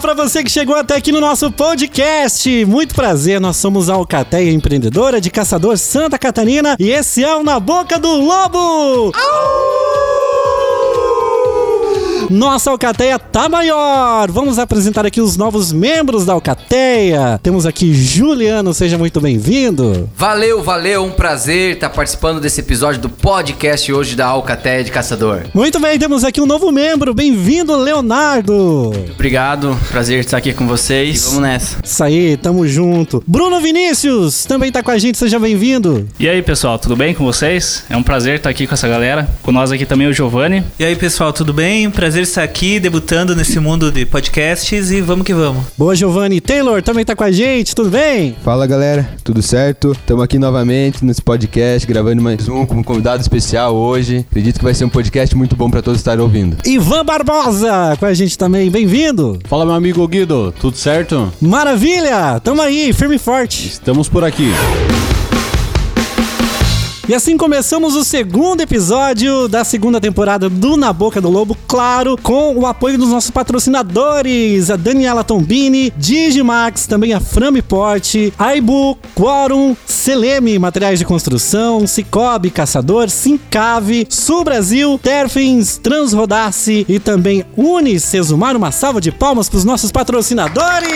Para você que chegou até aqui no nosso podcast. Muito prazer, nós somos a Alcateia Empreendedora de Caçador Santa Catarina e esse é o Na Boca do Lobo. Nossa Alcateia tá maior! Vamos apresentar aqui os novos membros da Alcateia. Temos aqui Juliano, seja muito bem-vindo. Valeu, valeu, um prazer estar participando desse episódio do podcast hoje da Alcateia de Caçador. Muito bem, temos aqui um novo membro. Bem-vindo, Leonardo. Obrigado, prazer estar aqui com vocês. E vamos nessa. Isso aí, tamo junto. Bruno Vinícius também tá com a gente, seja bem-vindo. E aí, pessoal, tudo bem com vocês? É um prazer estar aqui com essa galera. Com nós aqui também o Giovanni. E aí, pessoal, tudo bem? Prazer estar aqui debutando nesse mundo de podcasts e vamos que vamos. Boa, Giovanni. Taylor também tá com a gente, tudo bem? Fala galera, tudo certo? Estamos aqui novamente nesse podcast, gravando mais um com um convidado especial hoje. Acredito que vai ser um podcast muito bom para todos estarem ouvindo. Ivan Barbosa com a gente também, bem-vindo. Fala meu amigo Guido, tudo certo? Maravilha, tamo aí, firme e forte. Estamos por aqui. E assim começamos o segundo episódio da segunda temporada do Na Boca do Lobo, claro, com o apoio dos nossos patrocinadores, a Daniela Tombini, Digimax, também a Framiport, Aibu, Quorum, Seleme, Materiais de Construção, Cicobi, Caçador, Sincave, Sul Brasil, Terfins, Transrodace e também Unicesumar. Uma salva de palmas para os nossos patrocinadores!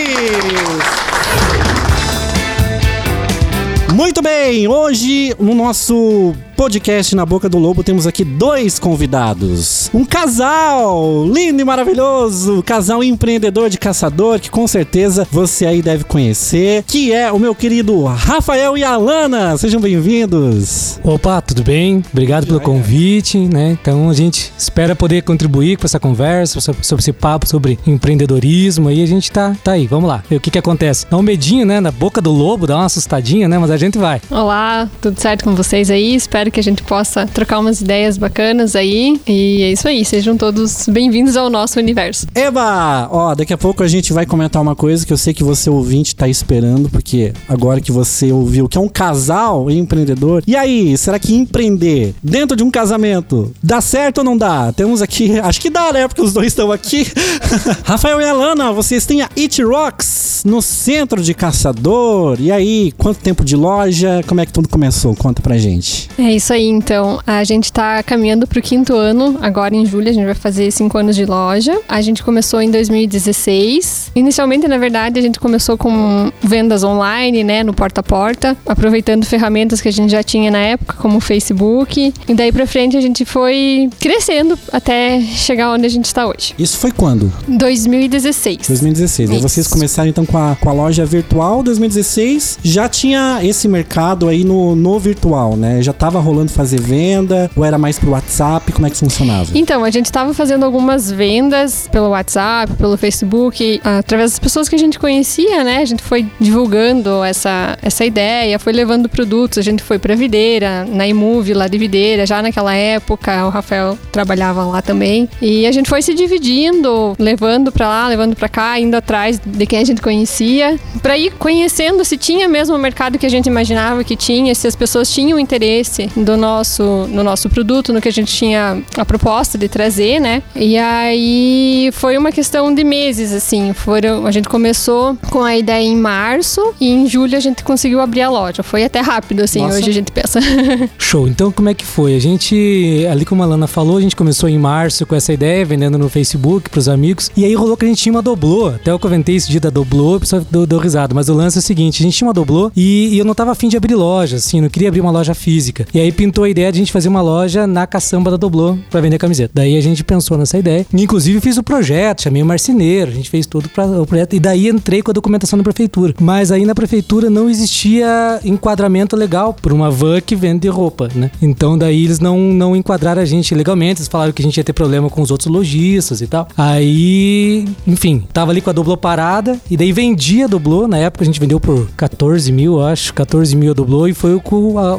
Muito bem, hoje no nosso podcast Na Boca do Lobo temos aqui dois convidados. Um casal lindo e maravilhoso, casal empreendedor de caçador que com certeza você aí deve conhecer, que é o meu querido Rafael e Alana. Sejam bem-vindos. Opa, tudo bem? Obrigado pelo convite, né? Então a gente espera poder contribuir com essa conversa, sobre esse papo sobre empreendedorismo e a gente tá, tá aí, vamos lá. E o que que acontece? Dá um medinho, né? Na boca do lobo, dá uma assustadinha, né? Mas a gente vai. Olá, tudo certo com vocês aí? Espero que a gente possa trocar umas ideias bacanas aí. E é isso aí, sejam todos bem-vindos ao nosso universo. Eba! Ó, daqui a pouco a gente vai comentar uma coisa que eu sei que você ouvinte tá esperando, porque agora que você ouviu que é um casal empreendedor. E aí, será que empreender dentro de um casamento dá certo ou não dá? Temos aqui, acho que dá, né? Porque os dois estão aqui. Rafael e Alana, vocês têm a It Rocks no centro de Caçador. E aí, quanto tempo de loja? Como é que tudo começou? Conta pra gente. É isso aí, então. A gente tá caminhando pro quinto ano, agora em julho, a gente vai fazer cinco anos de loja. A gente começou em 2016. Inicialmente, na verdade, a gente começou com vendas online, né, no porta a porta, aproveitando ferramentas que a gente já tinha na época, como o Facebook. E daí pra frente a gente foi crescendo até chegar onde a gente está hoje. Isso foi quando? 2016. 2016. Aí Isso. vocês começaram então com a, com a loja virtual 2016. Já tinha esse mercado aí no, no virtual, né? Já tava rolando fazer venda? Ou era mais pro WhatsApp? Como é que funcionava? Então, a gente estava fazendo algumas vendas pelo WhatsApp, pelo Facebook, através das pessoas que a gente conhecia, né? A gente foi divulgando essa, essa ideia, foi levando produtos. A gente foi pra Videira, na Imove, lá de Videira, já naquela época. O Rafael trabalhava lá também. E a gente foi se dividindo, levando pra lá, levando pra cá, indo atrás de quem a gente conhecia, pra ir conhecendo se tinha mesmo o mercado que a gente imaginava que tinha, se as pessoas tinham interesse do nosso, no nosso produto, no que a gente tinha a proposta de trazer, né? E aí foi uma questão de meses, assim. Foram, a gente começou com a ideia em março e em julho a gente conseguiu abrir a loja. Foi até rápido, assim, Nossa. hoje a gente pensa. Show. Então como é que foi? A gente, ali como a Lana falou, a gente começou em março com essa ideia, vendendo no Facebook pros amigos. E aí rolou que a gente tinha uma doblô. Até eu comentei esse dia da doblô, o pessoal deu, deu risada. Mas o lance é o seguinte: a gente tinha uma doblô e, e eu não tava afim de abrir loja, assim, não queria abrir uma loja física. E aí pintou a ideia de a gente fazer uma loja na caçamba da doblô pra vender camiseta. Daí a gente pensou nessa ideia. Inclusive fiz o projeto, chamei o marceneiro, a gente fez tudo para o projeto. E daí entrei com a documentação da prefeitura. Mas aí na prefeitura não existia enquadramento legal por uma van que vende roupa, né? Então daí eles não, não enquadraram a gente legalmente. Eles falaram que a gente ia ter problema com os outros lojistas e tal. Aí, enfim, tava ali com a doblô parada. E daí vendia a doblô. Na época a gente vendeu por 14 mil, acho. 14 mil a doblô. E foi o,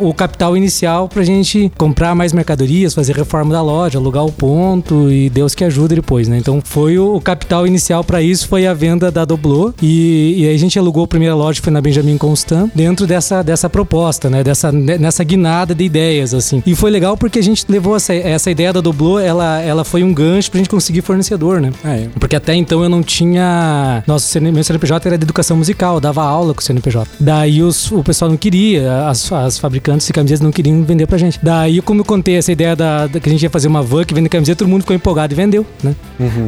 o capital inicial inicial pra gente comprar mais mercadorias, fazer reforma da loja, alugar o ponto e Deus que ajuda depois, né? Então foi o, o capital inicial pra isso foi a venda da Doblô e, e aí a gente alugou a primeira loja que foi na Benjamin Constant dentro dessa, dessa proposta, né? Dessa, nessa guinada de ideias, assim. E foi legal porque a gente levou essa, essa ideia da Doblô, ela, ela foi um gancho pra gente conseguir fornecedor, né? É. Porque até então eu não tinha. Nosso meu CNPJ era de educação musical, eu dava aula com o CNPJ. Daí os, o pessoal não queria, as, as fabricantes de camisetas não queriam vender pra gente. Daí, como eu contei essa ideia da, da que a gente ia fazer uma van que vende camiseta, todo mundo ficou empolgado e vendeu, né?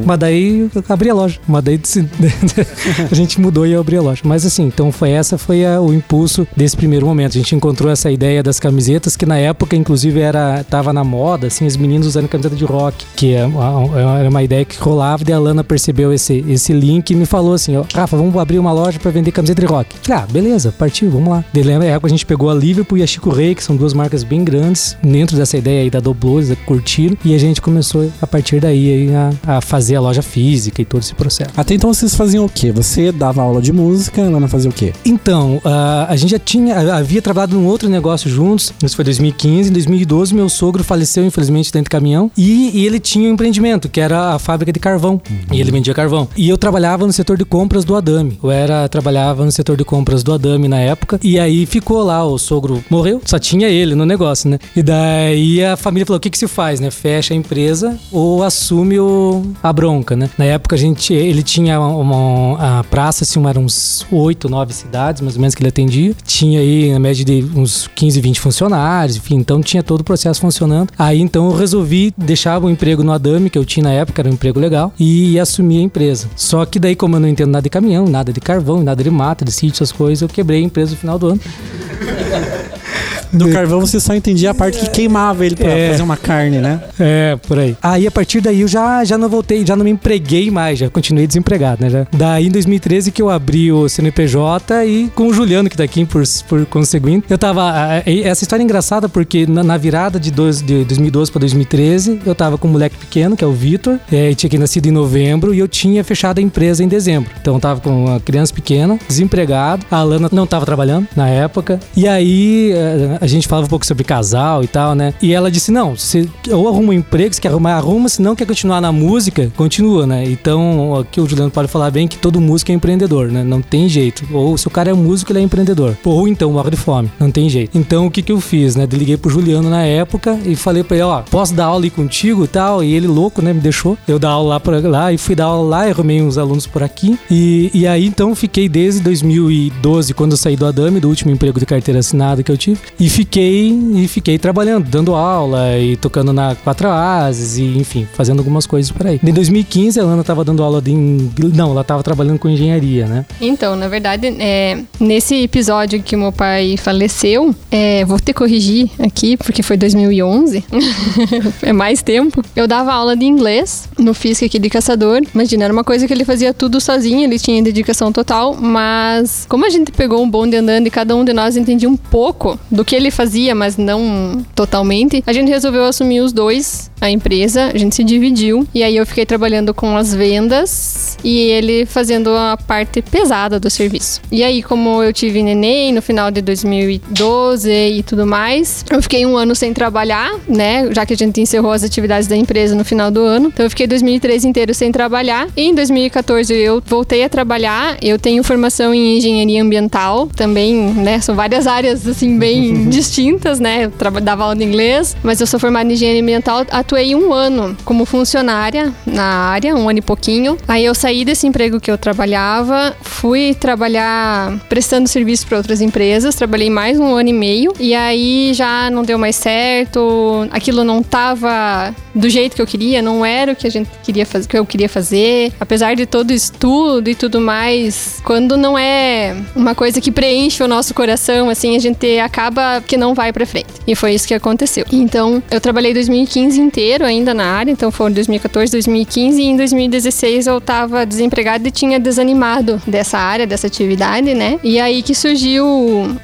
Mas daí eu abri a loja. Mas daí a gente mudou e eu abri a loja. Mas assim, então foi essa foi a- o impulso desse primeiro momento. A gente encontrou essa ideia das camisetas que na época, inclusive, era tava na moda, assim, os meninos usando camiseta de rock, que é uma- era uma ideia que rolava. E a Lana percebeu esse, esse link e me falou assim: ó, Rafa, vamos abrir uma loja pra vender camiseta de rock. Falei, ah, beleza, partiu, vamos lá. Daí lembra, a gente pegou a Liverpool e a Chico Rei, que são duas marcas bem grandes, dentro dessa ideia aí da Doblos, da Curtiram, e a gente começou a partir daí aí, a, a fazer a loja física e todo esse processo. Até então vocês faziam o quê? Você dava aula de música, a Lana fazia o quê? Então, ah, a gente já tinha, havia trabalhado num outro negócio juntos. Isso foi 2015. Em 2012, meu sogro faleceu, infelizmente, dentro de caminhão. E, e ele tinha um empreendimento, que era a fábrica de carvão. E ele vendia carvão. E eu trabalhava no setor de compras do Adame. Eu era, trabalhava no setor de compras do Adame na época. E aí ficou lá, o sogro morreu, só tinha ele no negócio, né? E daí a família falou: o que, que se faz, né? Fecha a empresa ou assume o, a bronca, né? Na época a gente, ele tinha uma, uma- a praça, assim, eram uns 8, 9 cidades, mais ou menos, que ele atendia. Tinha aí, na média de uns 15, 20 funcionários, enfim, então tinha todo o processo funcionando. Aí então eu resolvi deixar o emprego no Adame, que eu tinha na época, era um emprego legal, e assumir a empresa. Só que daí, como eu não entendo nada de caminhão, nada de carvão, nada de mata, de sítio, essas coisas, eu quebrei a empresa no final do ano. Do carvão você só entendia a parte que queimava ele pra É. fazer uma carne, né? É, por aí. Aí a partir daí eu já, já não voltei, já não me empreguei mais, já continuei desempregado, né? Já. Daí em 2013 que eu abri o CNPJ e com o Juliano que tá aqui por, por conseguinte. Eu tava. Essa história é engraçada porque na, na virada de, dois, de 2012 pra 2013 eu tava com um moleque pequeno, que é o Vitor, é, e tinha que nascido em novembro e eu tinha fechado a empresa em dezembro. Então eu tava com uma criança pequena, desempregado, a Alana não tava trabalhando na época. E aí eh, a gente falava um pouco sobre casal e tal, né? E ela disse: Não, você ou arruma um emprego, se quer arrumar, arruma, se não quer continuar na música, continua, né? Então, aqui o Juliano pode falar bem que todo músico é empreendedor, né? Não tem jeito. Ou se o cara é músico, ele é empreendedor. Ou então morre de fome. Não tem jeito. Então, o que que eu fiz, né? Liguei pro Juliano na época e falei pra ele: Ó, posso dar aula aí contigo e tal? E ele, louco, né? Me deixou. Eu dar aula lá, pra, lá e fui dar aula lá, e arrumei uns alunos por aqui. E, e aí, então, fiquei desde 2012, quando eu saí do Adame, do último emprego de carteira assinada que eu tive. E fiquei e fiquei trabalhando, dando aula e tocando na Quatro Ases e, enfim, fazendo algumas coisas por aí. Em 2015, a Ana tava dando aula de. Não, ela tava trabalhando com engenharia, né? Então, na verdade, é, nesse episódio que meu pai faleceu, é, vou ter que corrigir aqui, porque foi 2011, é mais tempo. Eu dava aula de inglês no FISC aqui de Caçador. Imagina, era uma coisa que ele fazia tudo sozinho, ele tinha dedicação total, mas como a gente pegou um bonde andando e cada um de nós entendia um pouco do que ele fazia, mas não totalmente, a gente resolveu assumir os dois, a empresa, a gente se dividiu, e aí eu fiquei trabalhando com as vendas e ele fazendo a parte pesada do serviço. E aí, como eu tive neném no final de 2012 e tudo mais, eu fiquei um ano sem trabalhar, né? Já que a gente encerrou as atividades da empresa no final do ano. Então eu fiquei 2013 inteiro sem trabalhar. E em 2014 eu voltei a trabalhar. Eu tenho formação em engenharia ambiental, também, né? São várias áreas assim bem distintas, né? Eu dava aula de inglês, mas eu sou formada em engenharia ambiental. Atuei um ano como funcionária na área, um ano e pouquinho. Aí eu saí desse emprego que eu trabalhava, fui trabalhar prestando serviço para outras empresas, trabalhei mais um ano e meio e aí já não deu mais certo, aquilo não tava do jeito que eu queria, não era o que a gente queria fazer, que eu queria fazer. Apesar de todo estudo e tudo mais, quando não é uma coisa que preenche o nosso coração, assim, a gente acaba que não vai pra frente. E foi isso que aconteceu. Então, eu trabalhei 2015 inteiro ainda na área, então foram 2014, 2015 e em 2016 eu tava desempregada e tinha desanimado dessa área, dessa atividade, né? E aí que surgiu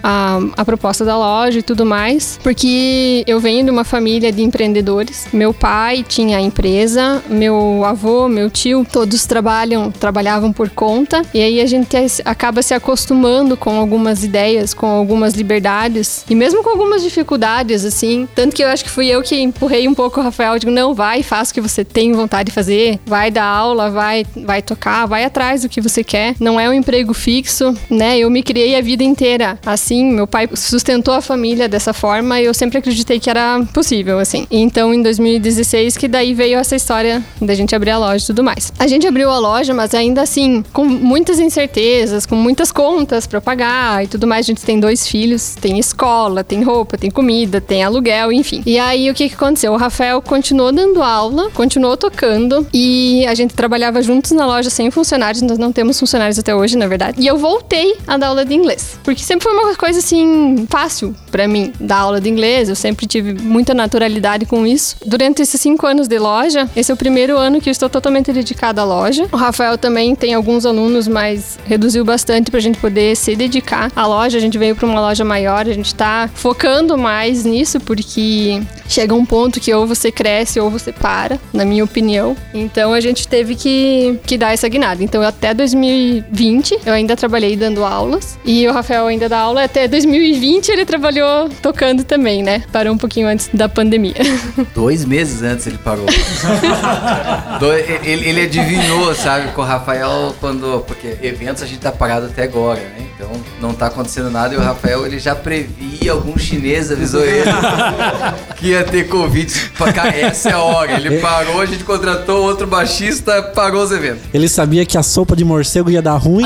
a, a proposta da loja e tudo mais, porque eu venho de uma família de empreendedores. Meu pai tinha a empresa, meu avô, meu tio, todos trabalham, trabalhavam por conta, e aí a gente acaba se acostumando com algumas ideias, com algumas liberdades. E mesmo com algumas dificuldades, assim, tanto que eu acho que fui eu que empurrei um pouco o Rafael, digo, não, vai, faz o que você tem vontade de fazer, vai dar aula, vai, vai tocar, vai atrás do que você quer. Não é um emprego fixo, né? Eu me criei a vida inteira assim, meu pai sustentou a família dessa forma e eu sempre acreditei que era possível, assim. Então, em 2016, que daí veio essa história da gente abrir a loja e tudo mais. A gente abriu a loja, mas ainda assim, com muitas incertezas, com muitas contas para pagar e tudo mais. A gente tem dois filhos, tem escola, tem roupa, tem comida, tem aluguel, enfim. E aí, o que, que aconteceu? O Rafael continuou dando aula, continuou tocando e a gente trabalhava juntos na loja sem funcionários. Nós não temos funcionários até hoje, na verdade. E eu voltei a dar aula de inglês, porque sempre foi uma coisa assim fácil para mim dar aula de inglês. Eu sempre tive muita naturalidade com isso. Durante esses cinco anos de loja, esse é o primeiro ano que eu estou totalmente dedicada à loja. O Rafael também tem alguns alunos, mas reduziu bastante para a gente poder se dedicar à loja. A gente veio para uma loja maior, a gente focando mais nisso porque chega um ponto que ou você cresce ou você para, na minha opinião. Então a gente teve que, que dar essa guinada. Então até 2020 eu ainda trabalhei dando aulas e o Rafael ainda dá aula. Até 2020 ele trabalhou tocando também, né? Parou um pouquinho antes da pandemia. Dois meses antes ele parou. Do, ele, ele adivinhou, sabe, com o Rafael quando. Porque eventos a gente tá parado até agora, né? Então não tá acontecendo nada e o Rafael ele já previa, algum chinês avisou ele que ia ter convite pra cá. Essa é a hora. Ele parou, a gente contratou outro baixista, parou os eventos. Ele sabia que a sopa de morcego ia dar ruim.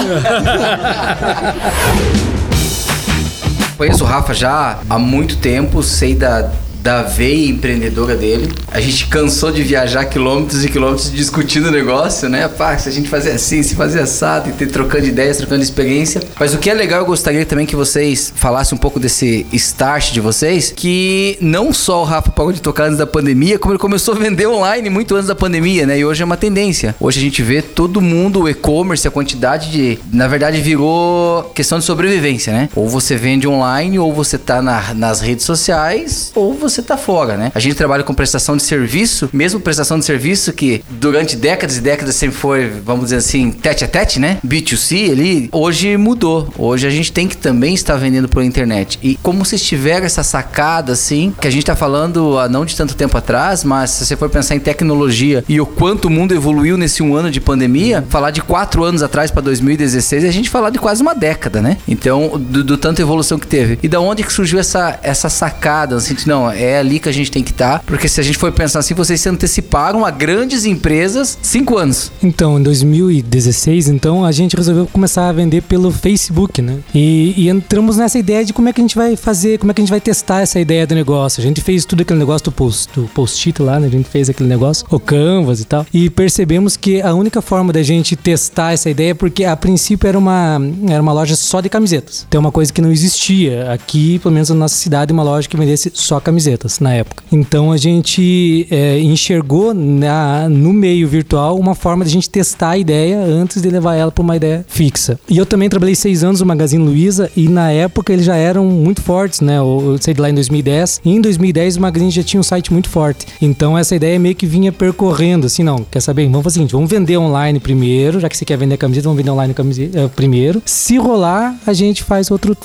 Conheço o Rafa já há muito tempo, sei da, da veia empreendedora dele. A gente cansou de viajar quilômetros e quilômetros discutindo o negócio, né? Pá, se a gente fazer assim, se fazer assado, e ter trocando ideias, trocando experiência. Mas o que é legal, eu gostaria também que vocês falassem um pouco desse start de vocês, que não só o Rafa parou de tocar antes da pandemia, como ele começou a vender online muito antes da pandemia, né? E hoje é uma tendência. Hoje a gente vê todo mundo, o e-commerce, a quantidade de. Na verdade, virou questão de sobrevivência, né? Ou você vende online, ou você tá na, nas redes sociais, ou você tá fora, né? A gente trabalha com prestação de serviço, mesmo prestação de serviço que durante décadas e décadas sempre foi, vamos dizer assim, tete a tete, né? B2C ali, hoje mudou. Hoje a gente tem que também estar vendendo pela internet. E como vocês tiveram essa sacada, assim, que a gente tá falando há não de tanto tempo atrás, mas se você for pensar em tecnologia e o quanto o mundo evoluiu nesse um ano de pandemia, falar de quatro anos atrás para 2016, a gente falar de quase uma década, né? Então, do, do tanta evolução que teve. E da onde que surgiu essa, essa sacada? Assim, não, é ali que a gente tem que estar, porque se a gente for pensar assim, vocês se anteciparam a grandes empresas cinco anos. Então, em 2016, então, a gente resolveu começar a vender pelo Facebook, né? E, e entramos nessa ideia de como é que a gente vai fazer, como é que a gente vai testar essa ideia do negócio. A gente fez tudo aquele negócio do post, do post-it lá, né? A gente fez aquele negócio, o Canvas e tal. E percebemos que a única forma da gente testar essa ideia, porque a princípio era uma, era uma loja só de camisetas. Então, é uma coisa que não existia aqui, pelo menos na nossa cidade, uma loja que vendesse só camisetas na época. Então, a gente é, enxergou na, no meio virtual uma forma de a gente testar a ideia antes de levar ela para uma ideia fixa. E eu também trabalhei seis anos no Magazine Luiza e na época eles já eram muito fortes, né? Eu, saí de lá em 2010 e em 2010 o Magazine já tinha um site muito forte. Então essa ideia meio que vinha percorrendo, assim, não, quer saber? Vamos fazer o seguinte, vamos vender online primeiro, já que você quer vender camiseta, vamos vender online camiseta, eh, primeiro. Se rolar, a gente faz outro,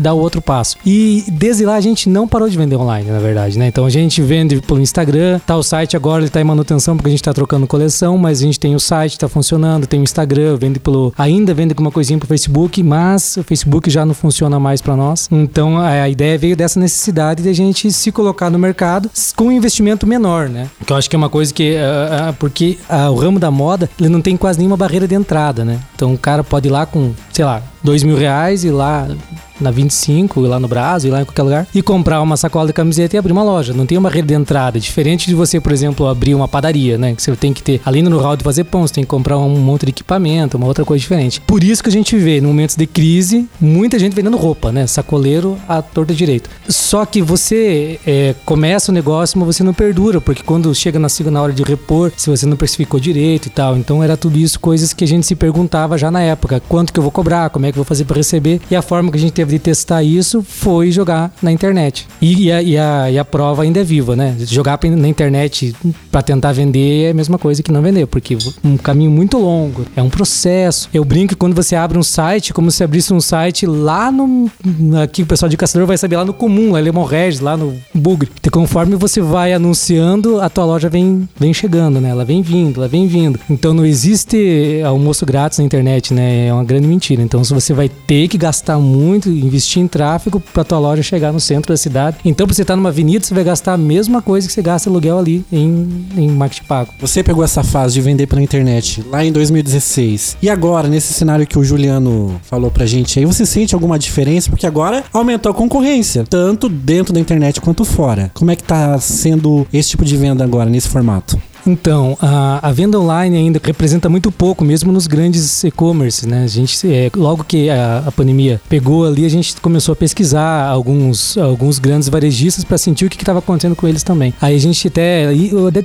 dá o outro passo. E desde lá a gente não parou de vender online, na verdade, né? Então a gente vende pelo Instagram, tá o site agora, ele tá em manutenção porque a gente tá trocando coleção, mas a gente tem o site, tá funcionando, tem o Instagram, vende pelo. Ainda vende alguma coisinha pro Facebook, mas o Facebook já não funciona mais para nós. Então a ideia veio dessa necessidade de a gente se colocar no mercado com um investimento menor, né? Que eu acho que é uma coisa que. Uh, uh, porque uh, o ramo da moda, ele não tem quase nenhuma barreira de entrada, né? Então o cara pode ir lá com, sei lá, dois mil reais e lá na 25, ir lá no Brasil, ir lá em qualquer lugar, e comprar uma sacola de camiseta e abrir uma loja. Não tem uma rede de entrada. Diferente de você, por exemplo, abrir uma padaria, né? Que você tem que ter, além do know-how de fazer pão, você tem que comprar um monte de equipamento, uma outra coisa diferente. Por isso que a gente vê, em momentos de crise, muita gente vendendo roupa, né? Sacoleiro à torta direito. Só que você é, começa o negócio, mas você não perdura, porque quando chega na segunda hora de repor, se você não precificou direito e tal. Então era tudo isso, coisas que a gente se perguntava já na época. Quanto que eu vou cobrar? Como é que eu vou fazer para receber? E a forma que a gente teve de testar isso foi jogar na internet. E, e, a, e, a, e a prova ainda é viva, né? Jogar na internet para tentar vender é a mesma coisa que não vender, porque um caminho muito longo, é um processo. Eu brinco quando você abre um site, como se abrisse um site lá no. Aqui o pessoal de caçador vai saber, lá no comum, lá em Lemon Regis, lá no Bugre. E conforme você vai anunciando, a tua loja vem, vem chegando, né? Ela vem vindo, ela vem vindo. Então não existe almoço grátis na internet, né? É uma grande mentira. Então se você vai ter que gastar muito, investir em tráfego para tua loja chegar no centro da cidade. Então pra você estar tá numa avenida, você vai gastar a mesma coisa que você gasta aluguel ali em, em marketing pago. Você pegou essa fase de vender pela internet lá em 2016. E agora, nesse cenário que o Juliano falou pra gente aí, você sente alguma diferença? Porque agora aumentou a concorrência, tanto dentro da internet quanto fora. Como é que tá sendo esse tipo de venda agora, nesse formato? Então, a, a, venda online ainda representa muito pouco, mesmo nos grandes e-commerce, né? A gente, é, logo que a, a, pandemia pegou ali, a gente começou a pesquisar alguns, alguns grandes varejistas para sentir o que estava acontecendo com eles também. Aí a gente até,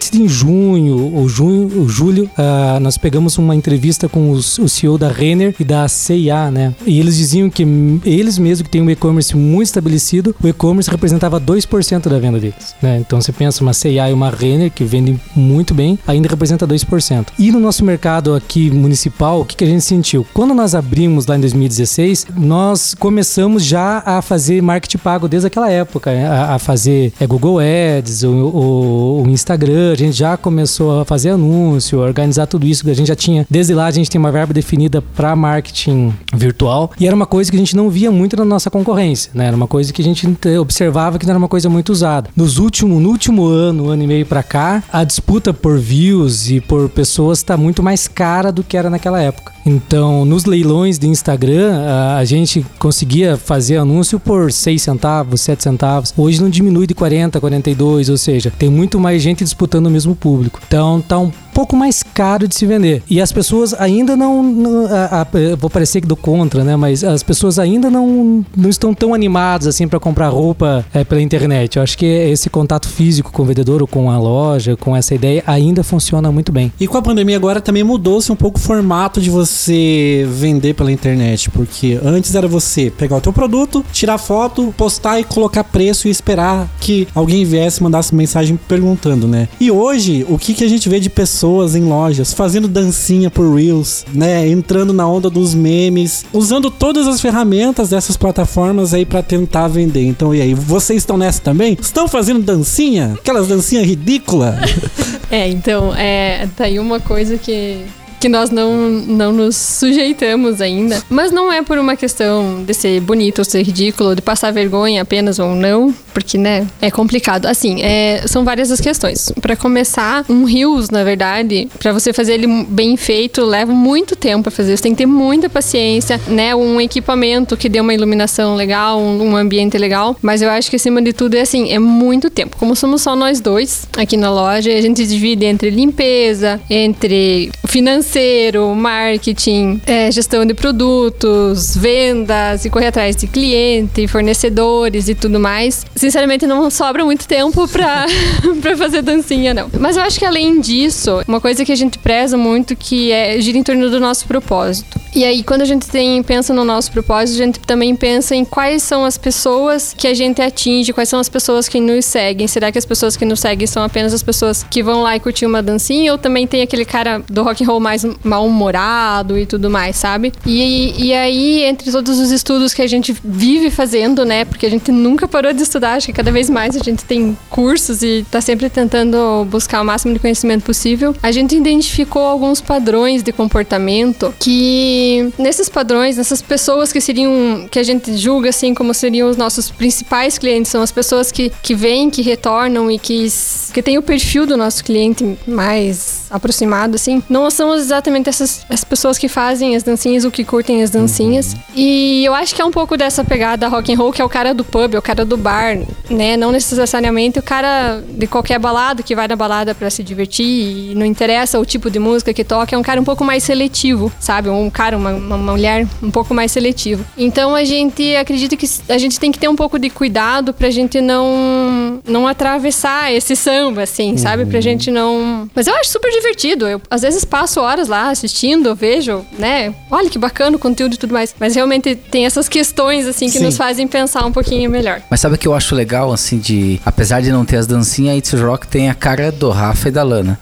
ser em junho ou junho, ou julho, uh, nós pegamos uma entrevista com os, o CEO da Renner e da CIA, né? E eles diziam que eles mesmos que têm um e-commerce muito estabelecido, o e-commerce representava 2% da venda deles, né? Então você pensa uma CIA e uma Renner que vendem muito muito bem, ainda representa 2%. E no nosso mercado aqui municipal, o que, que a gente sentiu? Quando nós abrimos lá em 2016, nós começamos já a fazer marketing pago desde aquela época, né? a, a fazer é, Google Ads, o, o, o, Instagram, a gente já começou a fazer anúncio, organizar tudo isso, a gente já tinha, desde lá a gente tem uma verba definida para marketing virtual, e era uma coisa que a gente não via muito na nossa concorrência, né? Era uma coisa que a gente observava que não era uma coisa muito usada. Nos últimos, no último ano, ano e meio para cá, a disputa por views e por pessoas está muito mais cara do que era naquela época. Então, nos leilões de Instagram, a, gente conseguia fazer anúncio por 6 centavos, 7 centavos. Hoje não diminui de 40, 42, ou seja, tem muito mais gente disputando o mesmo público. Então, tá um pouco mais caro de se vender. E as pessoas ainda não. não a, a, vou parecer que do contra, né? Mas as pessoas ainda não, não estão tão animadas assim para comprar roupa é, pela internet. Eu acho que esse contato físico com o vendedor ou com a loja, com essa ideia, ainda funciona muito bem. E com a pandemia agora também mudou-se um pouco o formato de você você vender pela internet, porque antes era você pegar o teu produto, tirar foto, postar e colocar preço e esperar que alguém viesse mandasse mensagem perguntando, né? E hoje, o que, que a gente vê de pessoas em lojas fazendo dancinha por Reels, né? Entrando na onda dos memes, usando todas as ferramentas dessas plataformas aí para tentar vender. Então, e aí, vocês estão nessa também? Estão fazendo dancinha? Aquelas dancinhas ridículas? é, então, é, tá aí uma coisa que que nós não, não nos sujeitamos ainda. Mas não é por uma questão de ser bonito ou ser ridículo, de passar vergonha apenas ou não, porque, né, é complicado. Assim, é, são várias as questões. Para começar, um rios, na verdade, para você fazer ele bem feito, leva muito tempo para fazer. Você tem que ter muita paciência, né? Um equipamento que dê uma iluminação legal, um, um ambiente legal. Mas eu acho que acima de tudo é assim, é muito tempo. Como somos só nós dois aqui na loja, a gente divide entre limpeza, entre financeiro financeiro, marketing, é, gestão de produtos, vendas e correr atrás de cliente, fornecedores e tudo mais. Sinceramente, não sobra muito tempo pra, pra fazer dancinha, não. Mas eu acho que além disso, uma coisa que a gente preza muito que é gira em torno do nosso propósito. E aí, quando a gente tem, pensa no nosso propósito, a gente também pensa em quais são as pessoas que a gente atinge, quais são as pessoas que nos seguem. Será que as pessoas que nos seguem são apenas as pessoas que vão lá e curtir uma dancinha? Ou também tem aquele cara do rock and roll mais mal-humorado e tudo mais, sabe? E, e aí, entre todos os estudos que a gente vive fazendo, né? Porque a gente nunca parou de estudar, acho que cada vez mais a gente tem cursos e tá sempre tentando buscar o máximo de conhecimento possível. A gente identificou alguns padrões de comportamento que, nesses padrões, nessas pessoas que seriam, que a gente julga assim como seriam os nossos principais clientes, são as pessoas que, que vêm, que retornam e que, que têm o perfil do nosso cliente mais aproximado, assim, não são exatamente essas as pessoas que fazem as dancinhas ou que curtem as dancinhas. Uhum. E eu acho que é um pouco dessa pegada rock and roll, que é o cara do pub, é o cara do bar, né? Não necessariamente o cara de qualquer balada que vai na balada para se divertir e não interessa o tipo de música que toca, é um cara um pouco mais seletivo, sabe? Um cara uma, uma mulher um pouco mais seletiva. Então a gente acredita que a gente tem que ter um pouco de cuidado pra gente não não atravessar esse samba, assim, sabe? Pra gente não. Mas eu acho super divertido. Eu às vezes passo horas lá assistindo, vejo, né? Olha que bacana o conteúdo e tudo mais. Mas realmente tem essas questões, assim, que Sim. nos fazem pensar um pouquinho melhor. Mas sabe o que eu acho legal, assim, de. Apesar de não ter as dancinhas, a It's Rock tem a cara do Rafa e da Lana.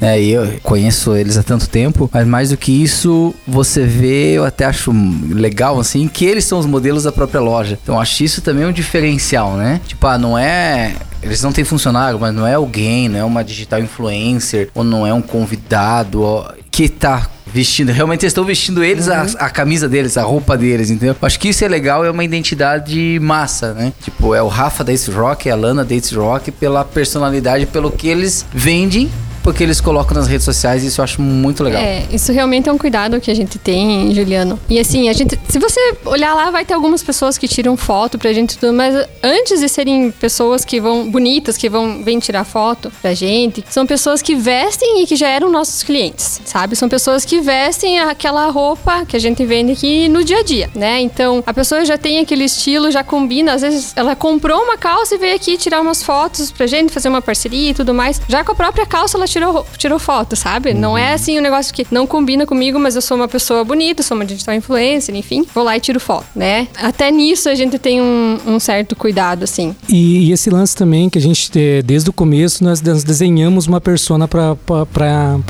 é, e eu conheço eles há tanto tempo, mas mais do que isso, você vê, eu até acho legal, assim, que eles são os modelos da própria loja. Então, eu acho isso também um diferencial, né? Tipo, ah, não é. Eles não têm funcionário, mas não é alguém, não é uma digital influencer, ou não é um convidado ó, que tá vestindo. Realmente eles estão vestindo eles, a, a camisa deles, a roupa deles, entendeu? Acho que isso é legal, é uma identidade massa, né? Tipo, é o Rafa da Ace Rock, é a Lana da Ace Rock, pela personalidade, pelo que eles vendem, porque eles colocam nas redes sociais, e isso eu acho muito legal. É, isso realmente é um cuidado que a gente tem, Juliano. E assim, a gente, se você olhar lá, vai ter algumas pessoas que tiram foto pra gente tudo, mas antes de serem pessoas que vão bonitas, que vão vêm tirar foto pra gente, são pessoas que vestem e que já eram nossos clientes, sabe? São pessoas que vestem aquela roupa que a gente vende aqui no dia a dia, né? Então, a pessoa já tem aquele estilo, já combina, às vezes ela comprou uma calça e veio aqui tirar umas fotos pra gente, fazer uma parceria e tudo mais. Já com a própria calça ela tirou, tirou foto, sabe? Não é assim um negócio que não combina comigo, mas eu sou uma pessoa bonita, sou uma digital influencer, enfim, vou lá e tiro foto, né? Até nisso a gente tem um, um certo cuidado, assim. E, e esse lance também que a gente, desde o começo, nós des- desenhamos uma persona para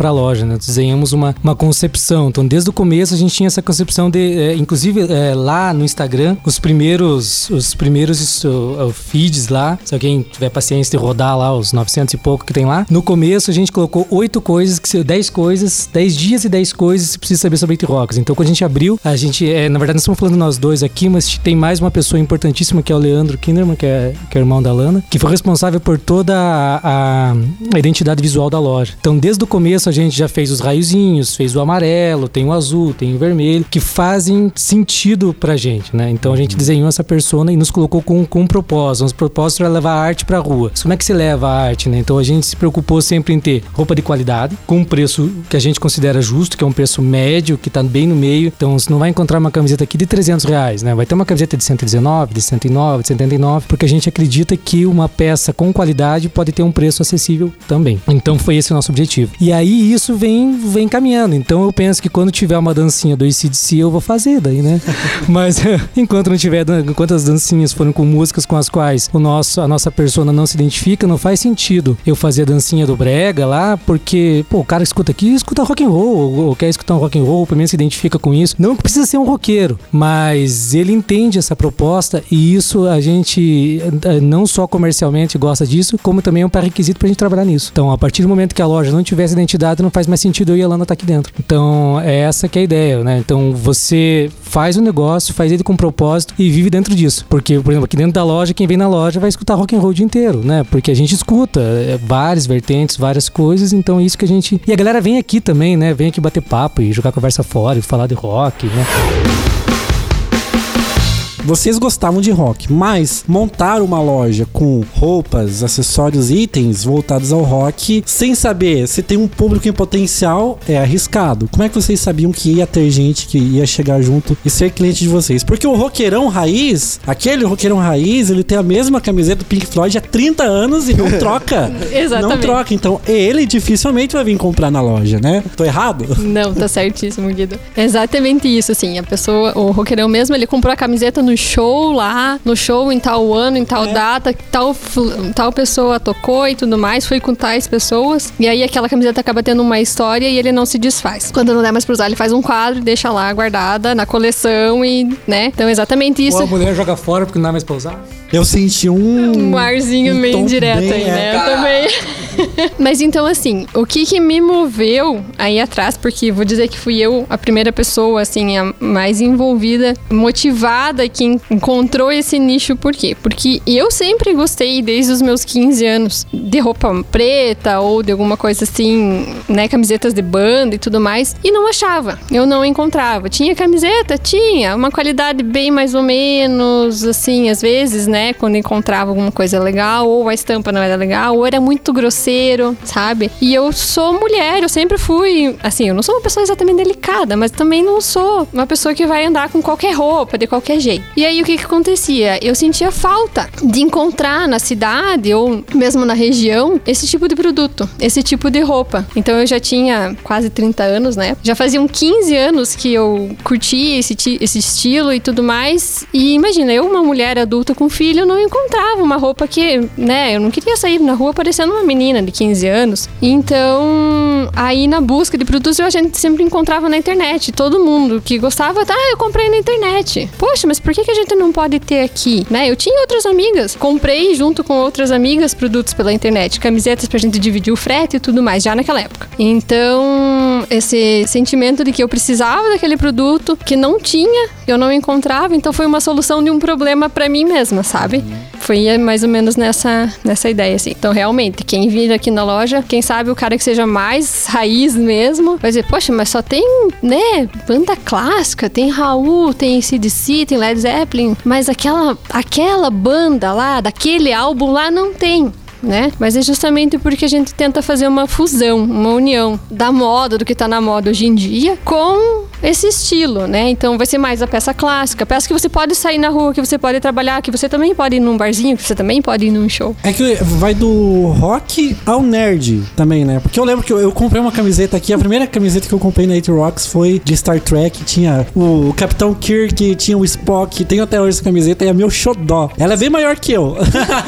a loja, né? Desenhamos uma, uma concepção. Então, desde o começo, a gente tinha essa concepção de. eh, inclusive, eh, lá no Instagram, os primeiros, os primeiros eh, feeds lá, se alguém tiver paciência de rodar lá os 900 e pouco que tem lá, no começo a gente colocou oito coisas, que 10 coisas, 10 dias e 10 coisas que você precisa saber sobre Rocks. Então, quando a gente abriu, a gente, eh, na verdade, nós estamos falando nós dois aqui, mas tem mais uma pessoa importantíssima que é o Leandro Kinderman, que é, que é o irmão da Lana, que foi responsável por toda a, a- a identidade visual da loja. Então, desde o começo, a gente já fez os raiozinhos, fez o amarelo, tem o azul, tem o vermelho, que fazem sentido pra gente, né? Então, a gente desenhou essa persona e nos colocou com, com um propósito. Nosso propósito era levar a arte pra rua. Mas Como é que se leva a arte, né? Então, a gente se preocupou sempre em ter roupa de qualidade, com um preço que a gente considera justo, que é um preço médio, que tá bem no meio. Então, você não vai encontrar uma camiseta aqui de 300 reais, né? Vai ter uma camiseta de 119, de 109, de 79, porque a gente acredita que uma peça com qualidade pode ter um preço acessível também. Então, foi esse o nosso objetivo. E aí, isso vem, vem caminhando. Então, eu penso que quando tiver uma dancinha do ACDC, eu vou fazer daí, né? Mas, enquanto não tiver, enquanto as dancinhas forem com músicas com as quais o nosso, a nossa persona não se identifica, não faz sentido eu fazer a dancinha do brega porque, pô, o cara escuta aqui, escuta rock and roll, ou, ou quer escutar um rock and roll, pelo menos se identifica com isso. Não precisa ser um roqueiro, mas ele entende essa proposta e isso a gente eh, não só comercialmente gosta disso, como também é um pré-requisito pra gente trabalhar nisso. Então, a partir do momento que a loja não tiver essa identidade, não faz mais sentido eu e a Lana estar aqui dentro. Então, é essa que é a ideia, né? Então, você faz o negócio, faz ele com propósito e vive dentro disso. Porque, por exemplo, aqui dentro da loja, quem vem na loja vai escutar rock and roll o dia inteiro, né? Porque a gente escuta é, várias vertentes, várias coisas, então é isso que a gente... E a galera vem aqui também, né? Vem aqui bater papo e jogar conversa fora e falar de rock, né? Vocês gostavam de rock, mas montar uma loja com roupas, acessórios, itens voltados ao rock, sem saber se tem um público em potencial, é arriscado. Como é que vocês sabiam que ia ter gente que ia chegar junto e ser cliente de vocês? Porque o roqueirão raiz, aquele roqueirão raiz, ele tem a mesma camiseta do Pink Floyd há 30 anos e não troca. Exatamente. Não troca. Então, ele dificilmente vai vir comprar na loja, né? Tô errado? Não, tá certíssimo, Guido. É exatamente isso, assim. A pessoa, o roqueirão mesmo, ele comprou a camiseta no show lá, no show em tal ano, em tal data, tal, tal pessoa tocou e tudo mais, foi com tais pessoas. E aí aquela camiseta acaba tendo uma história e ele não se desfaz. Quando não der mais pra usar, ele faz um quadro e deixa lá guardada na coleção e, né? Então, exatamente isso. Ou a mulher joga fora porque não dá mais pra usar. Eu senti um. Um arzinho um meio bem, aí, é. né? Eu também. Mas então, assim, o que que me moveu aí atrás, porque vou dizer que fui eu a primeira pessoa, assim, a mais envolvida, motivada, que en- encontrou esse nicho, por quê? Porque eu sempre gostei, desde os meus 15 anos, de roupa preta ou de alguma coisa assim, né? Camisetas de banda e tudo mais, e não achava, eu não encontrava. Tinha camiseta? Tinha, uma qualidade bem mais ou menos, assim, às vezes, né? Quando encontrava alguma coisa legal, ou a estampa não era legal, ou era muito grosseiro, sabe? E eu sou mulher, eu sempre fui, assim, eu não sou uma pessoa exatamente delicada, mas também não sou uma pessoa que vai andar com qualquer roupa, de qualquer jeito. E aí o que que acontecia? Eu sentia falta de encontrar na cidade ou mesmo na região esse tipo de produto, esse tipo de roupa. Então eu já tinha quase 30 anos, né? Já faziam 15 anos que eu curtia esse, esse estilo e tudo mais. E imagina, eu, uma mulher adulta com filho, não encontrava uma roupa que, né, eu não queria sair na rua parecendo uma menina de 15 anos. Então, aí na busca de produtos a gente sempre encontrava na internet. Todo mundo que gostava, tá, eu comprei na internet. Poxa, mas por que, que a gente não pode ter aqui? Né? Eu tinha outras amigas. Comprei junto com outras amigas produtos pela internet, camisetas pra gente dividir o frete e tudo mais, já naquela época. Então, esse sentimento de que eu precisava daquele produto, que não tinha, eu não encontrava, então foi uma solução de um problema pra mim mesma, sabe? Foi mais ou menos nessa, nessa ideia, assim. Então, realmente, quem vir aqui na loja, quem sabe o cara que seja mais raiz mesmo, vai dizer, poxa, mas só tem, né, banda clássica, tem Raul, tem CDC, tem Led Zeppelin, mas aquela, aquela banda lá, daquele álbum lá, não tem. Né? Mas é justamente porque a gente tenta fazer uma fusão, uma união da moda, do que tá na moda hoje em dia, com esse estilo, né? Então vai ser mais a peça clássica, peça que você pode sair na rua, que você pode trabalhar, que você também pode ir num barzinho, que você também pode ir num show. É que vai do rock ao nerd também, né? Porque eu lembro que eu, eu comprei uma camiseta aqui, a primeira camiseta que eu comprei na 8 Rocks foi de Star Trek, tinha o Capitão Kirk, tinha o Spock, tenho até hoje essa camiseta e é meu xodó. Ela é bem maior que eu,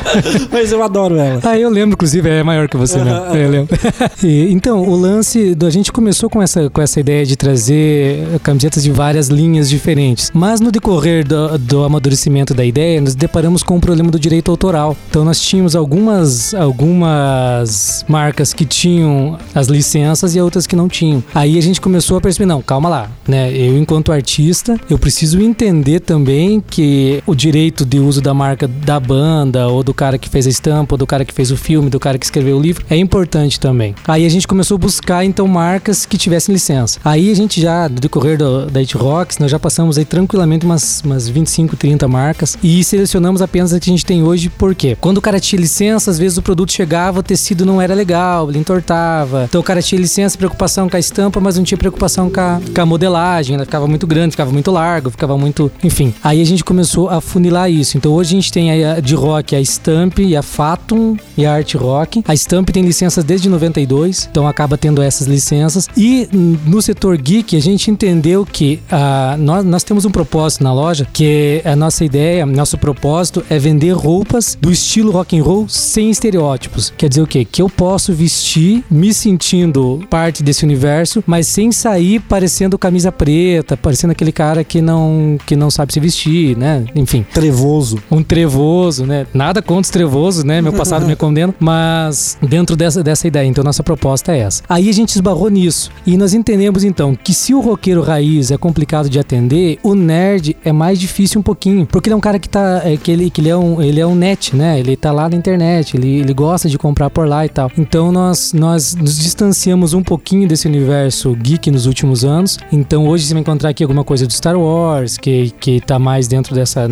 mas eu adoro ela. Ah, eu lembro, inclusive, é maior que você, né? Eu lembro. E, então, o lance, do, a gente começou com essa, com essa ideia de trazer camisetas de várias linhas diferentes. Mas no decorrer do, do amadurecimento da ideia, nos deparamos com o problema do direito autoral. Então, nós tínhamos algumas, algumas marcas que tinham as licenças e outras que não tinham. Aí a gente começou a perceber, não, calma lá, né? Eu, enquanto artista, eu preciso entender também que o direito de uso da marca da banda, ou do cara que fez a estampa, ou do cara que fez o filme, do cara que escreveu o livro, é importante também. Aí a gente começou a buscar, então, marcas que tivessem licença. Aí a gente já, no decorrer do, da It Rocks, nós já passamos aí tranquilamente umas, umas 25, 30 marcas e selecionamos apenas as que a gente tem hoje, por quê? Quando o cara tinha licença, às vezes o produto chegava, o tecido não era legal, ele entortava. Então o cara tinha licença, preocupação com a estampa, mas não tinha preocupação com a, com a modelagem, ela ficava muito grande, ficava muito largo, ficava muito. Enfim. Aí a gente começou a funilar isso. Então hoje a gente tem a, de rock a Stamp e a Fatum e a Art Rock. A Stamp tem licenças desde 92, então acaba tendo essas licenças. E no setor geek, a gente entendeu que ah, nós, nós temos um propósito na loja, que a nossa ideia, nosso propósito é vender roupas do estilo rock and roll sem estereótipos. Quer dizer o quê? Que eu posso vestir me sentindo parte desse universo, mas sem sair parecendo camisa preta, parecendo aquele cara que não que não sabe se vestir, né? Enfim, Trevoso. um trevoso, né? Nada contra os trevosos, né? Meu passado me condena, mas dentro dessa, dessa ideia, então nossa proposta é essa. Aí a gente esbarrou nisso e nós entendemos então que se o roqueiro raiz é complicado de atender, o nerd é mais difícil um pouquinho, porque ele é um cara que tá é, que ele que ele é um ele é um net, né? Ele tá lá na internet, ele, ele gosta de comprar por lá e tal. Então nós nós nos distanciamos um pouquinho desse universo geek nos últimos anos. Então hoje você vai encontrar aqui alguma coisa do Star Wars, que que tá mais dentro dessa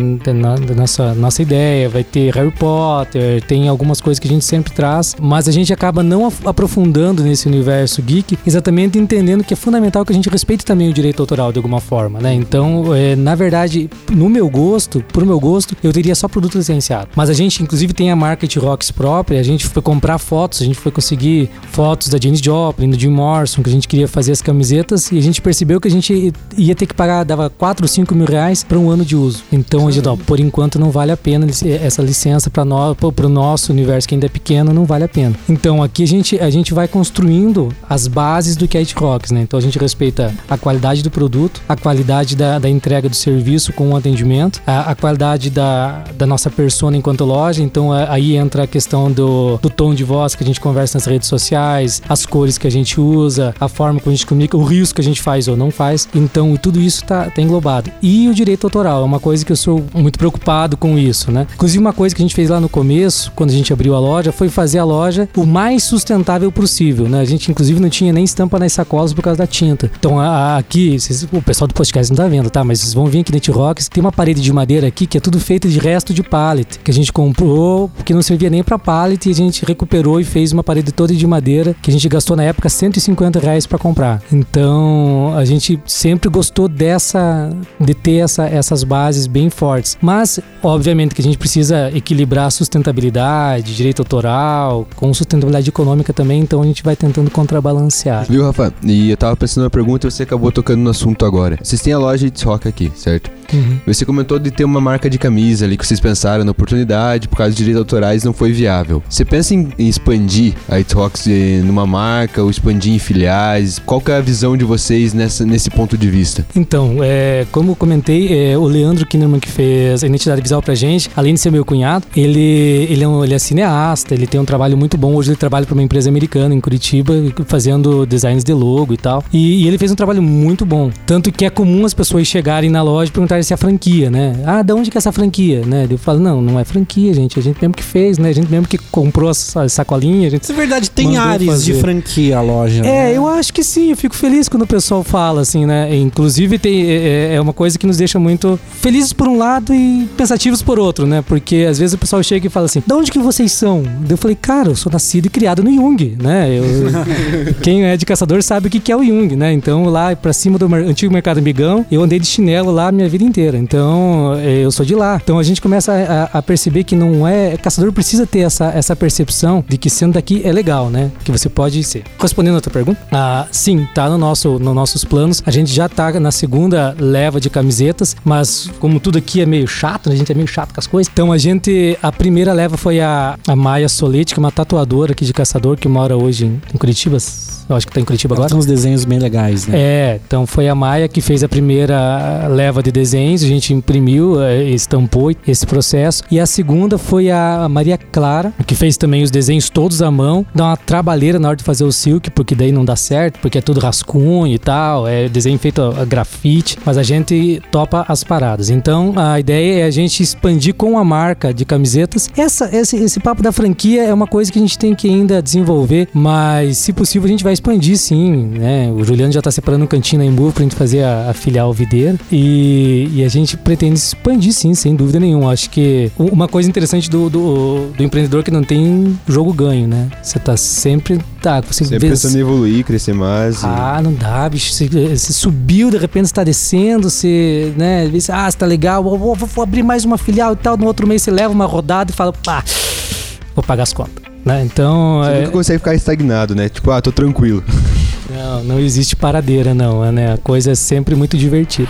nossa nossa ideia, vai ter Harry Potter, tem algumas coisas que a gente sempre traz, mas a gente acaba não aprofundando nesse universo geek, exatamente entendendo que é fundamental que a gente respeite também o direito autoral de alguma forma, né? Então, é, na verdade, no meu gosto, pro meu gosto, eu teria só produto licenciado. Mas a gente, inclusive, tem a Market Rocks própria, a gente foi comprar fotos, a gente foi conseguir fotos da Janis Joplin, do Jim Morrison, que a gente queria fazer as camisetas, e a gente percebeu que a gente ia ter que pagar, dava 4 ou 5 mil reais para um ano de uso. Então, a gente, ó, por enquanto, não vale a pena essa licença para nós, pro nosso universo que ainda é pequeno, não vale a pena. Então, aqui a gente, a gente vai construindo as bases do que é Rocks, né? Então, a gente respeita a qualidade do produto, a qualidade da, da entrega do serviço com o atendimento, a, a qualidade da, da nossa persona enquanto loja. Então, a- aí entra a questão do, do tom de voz que a gente conversa nas redes sociais, as cores que a gente usa, a forma como a gente comunica, o risco que a gente faz ou não faz. Então, tudo isso tá, tá englobado. E o direito autoral é uma coisa que eu sou muito preocupado com isso, né? Inclusive, uma coisa que a gente fez lá no começo, quando a gente abriu a loja, foi fazer a loja o mais sustentável possível, né? A gente, inclusive, não tinha nem estampa nas sacolas por causa da tinta. Então, a, a aqui, vocês- o pessoal do podcast não tá vendo, tá? Mas vocês vão vir aqui na T-Rocks, tem uma parede de madeira aqui que é tudo feito de resto de pallet, que a gente comprou porque não servia nem pra pallet e a gente recuperou e fez uma parede toda de madeira que a gente gastou na época 150 reais pra comprar. Então a gente sempre gostou dessa, de ter essa, essas bases bem fortes. Mas, obviamente, que a gente precisa equilibrar a sustentabilidade, direito autoral, com sustentabilidade econômica também, então a gente vai tentando contrabalancear. Viu, Rafa? E eu tava pensando na pergunta e você acabou tocando no assunto agora. Vocês têm a loja de rock aqui, certo? Uhum. Você comentou de ter uma marca de camisa ali que vocês pensaram na oportunidade, por causa de direitos autorais não foi viável. Você pensa em, expandir a Itrox numa marca ou expandir em filiais? Qual que é a visão de vocês nessa, nesse ponto de vista? Então, é, como comentei, é, o Leandro Kinnerman que fez a identidade visual pra gente, além de ser meu cunhado, ele, ele, é, um, ele é cineasta, ele tem um trabalho muito bom. Hoje ele trabalha para uma empresa americana em Curitiba, fazendo designs de logo e tal. E, e ele fez um trabalho muito bom. Tanto que é comum as pessoas chegarem na loja e perguntarem se é franquia, né? Ah, de onde que é essa franquia, né? Eu falo, não, não é franquia, gente. A gente mesmo que fez, né? A gente mesmo que comprou essa sacolinha. A gente Na verdade, tem ares fazer. de franquia a loja. né? É, eu acho que sim, eu fico feliz quando o pessoal fala, assim, né? Inclusive, tem, é, é uma coisa que nos deixa muito felizes por um lado e pensativos por outro, né? Porque às vezes o pessoal chega e fala assim: de onde que vocês são? Eu falei, cara, eu sou nascido e criado no Jung, né? Eu- quem é de caçador sabe o que é o Jung, né? Então, lá pra cima do antigo mercado Amigão, eu andei de chinelo lá a minha vida inteira. Então, é, eu sou de lá. Então, a gente começa a, a perceber que não é. Caçador precisa ter essa, essa percepção de que sendo daqui é legal, né? Que você pode ser. Respondendo a outra pergunta, ah, sim, tá no nosso, nos nossos planos. A gente já tá na segunda leva de camisetas, mas como tudo aqui é meio chato, né? a gente é meio chato com as coisas. Então a gente. A primeira leva foi a, a Maia Solete, que é uma tatuadora aqui de caçador que mora hoje em, em Curitiba. Eu acho que tá em Curitiba agora. Tem uns desenhos bem legais, né? É, então foi a Maia que fez a primeira leva de desenhos, a gente imprimiu, eh, estampou esse processo. E a segunda foi a Maria Clara, que fez também os desenhos todos à mão. Dá uma trabalheira na hora de fazer o silk, porque daí não dá certo, porque é tudo rascunho e tal, é desenho feito a, a grafite, mas a gente topa as paradas. Então a ideia é a gente expandir com a marca de camisetas. Essa, esse, esse papo da franquia é uma coisa que a gente tem que ainda desenvolver, mas se possível a gente vai expandir sim, né? O Juliano já tá separando um cantinho na Embu pra gente fazer a, a filial videira e, e a gente pretende expandir sim, sem dúvida nenhuma. Acho que uma coisa interessante do, do, do empreendedor que não tem jogo ganho, né? Você tá sempre, tá, você Sempre vê- pensando em evoluir, crescer mais. e- ah, não dá, bicho. Você, você subiu, de repente você tá descendo, você, né, ah, você tá legal, vou, vou- vou abrir mais uma filial e tal. No outro mês você leva uma rodada e fala, pá, vou pagar as contas. Né? Então, Você é, nunca consegue ficar estagnado, né? Tipo, ah, tô tranquilo. não, não existe paradeira, não. Né? A coisa é sempre muito divertida.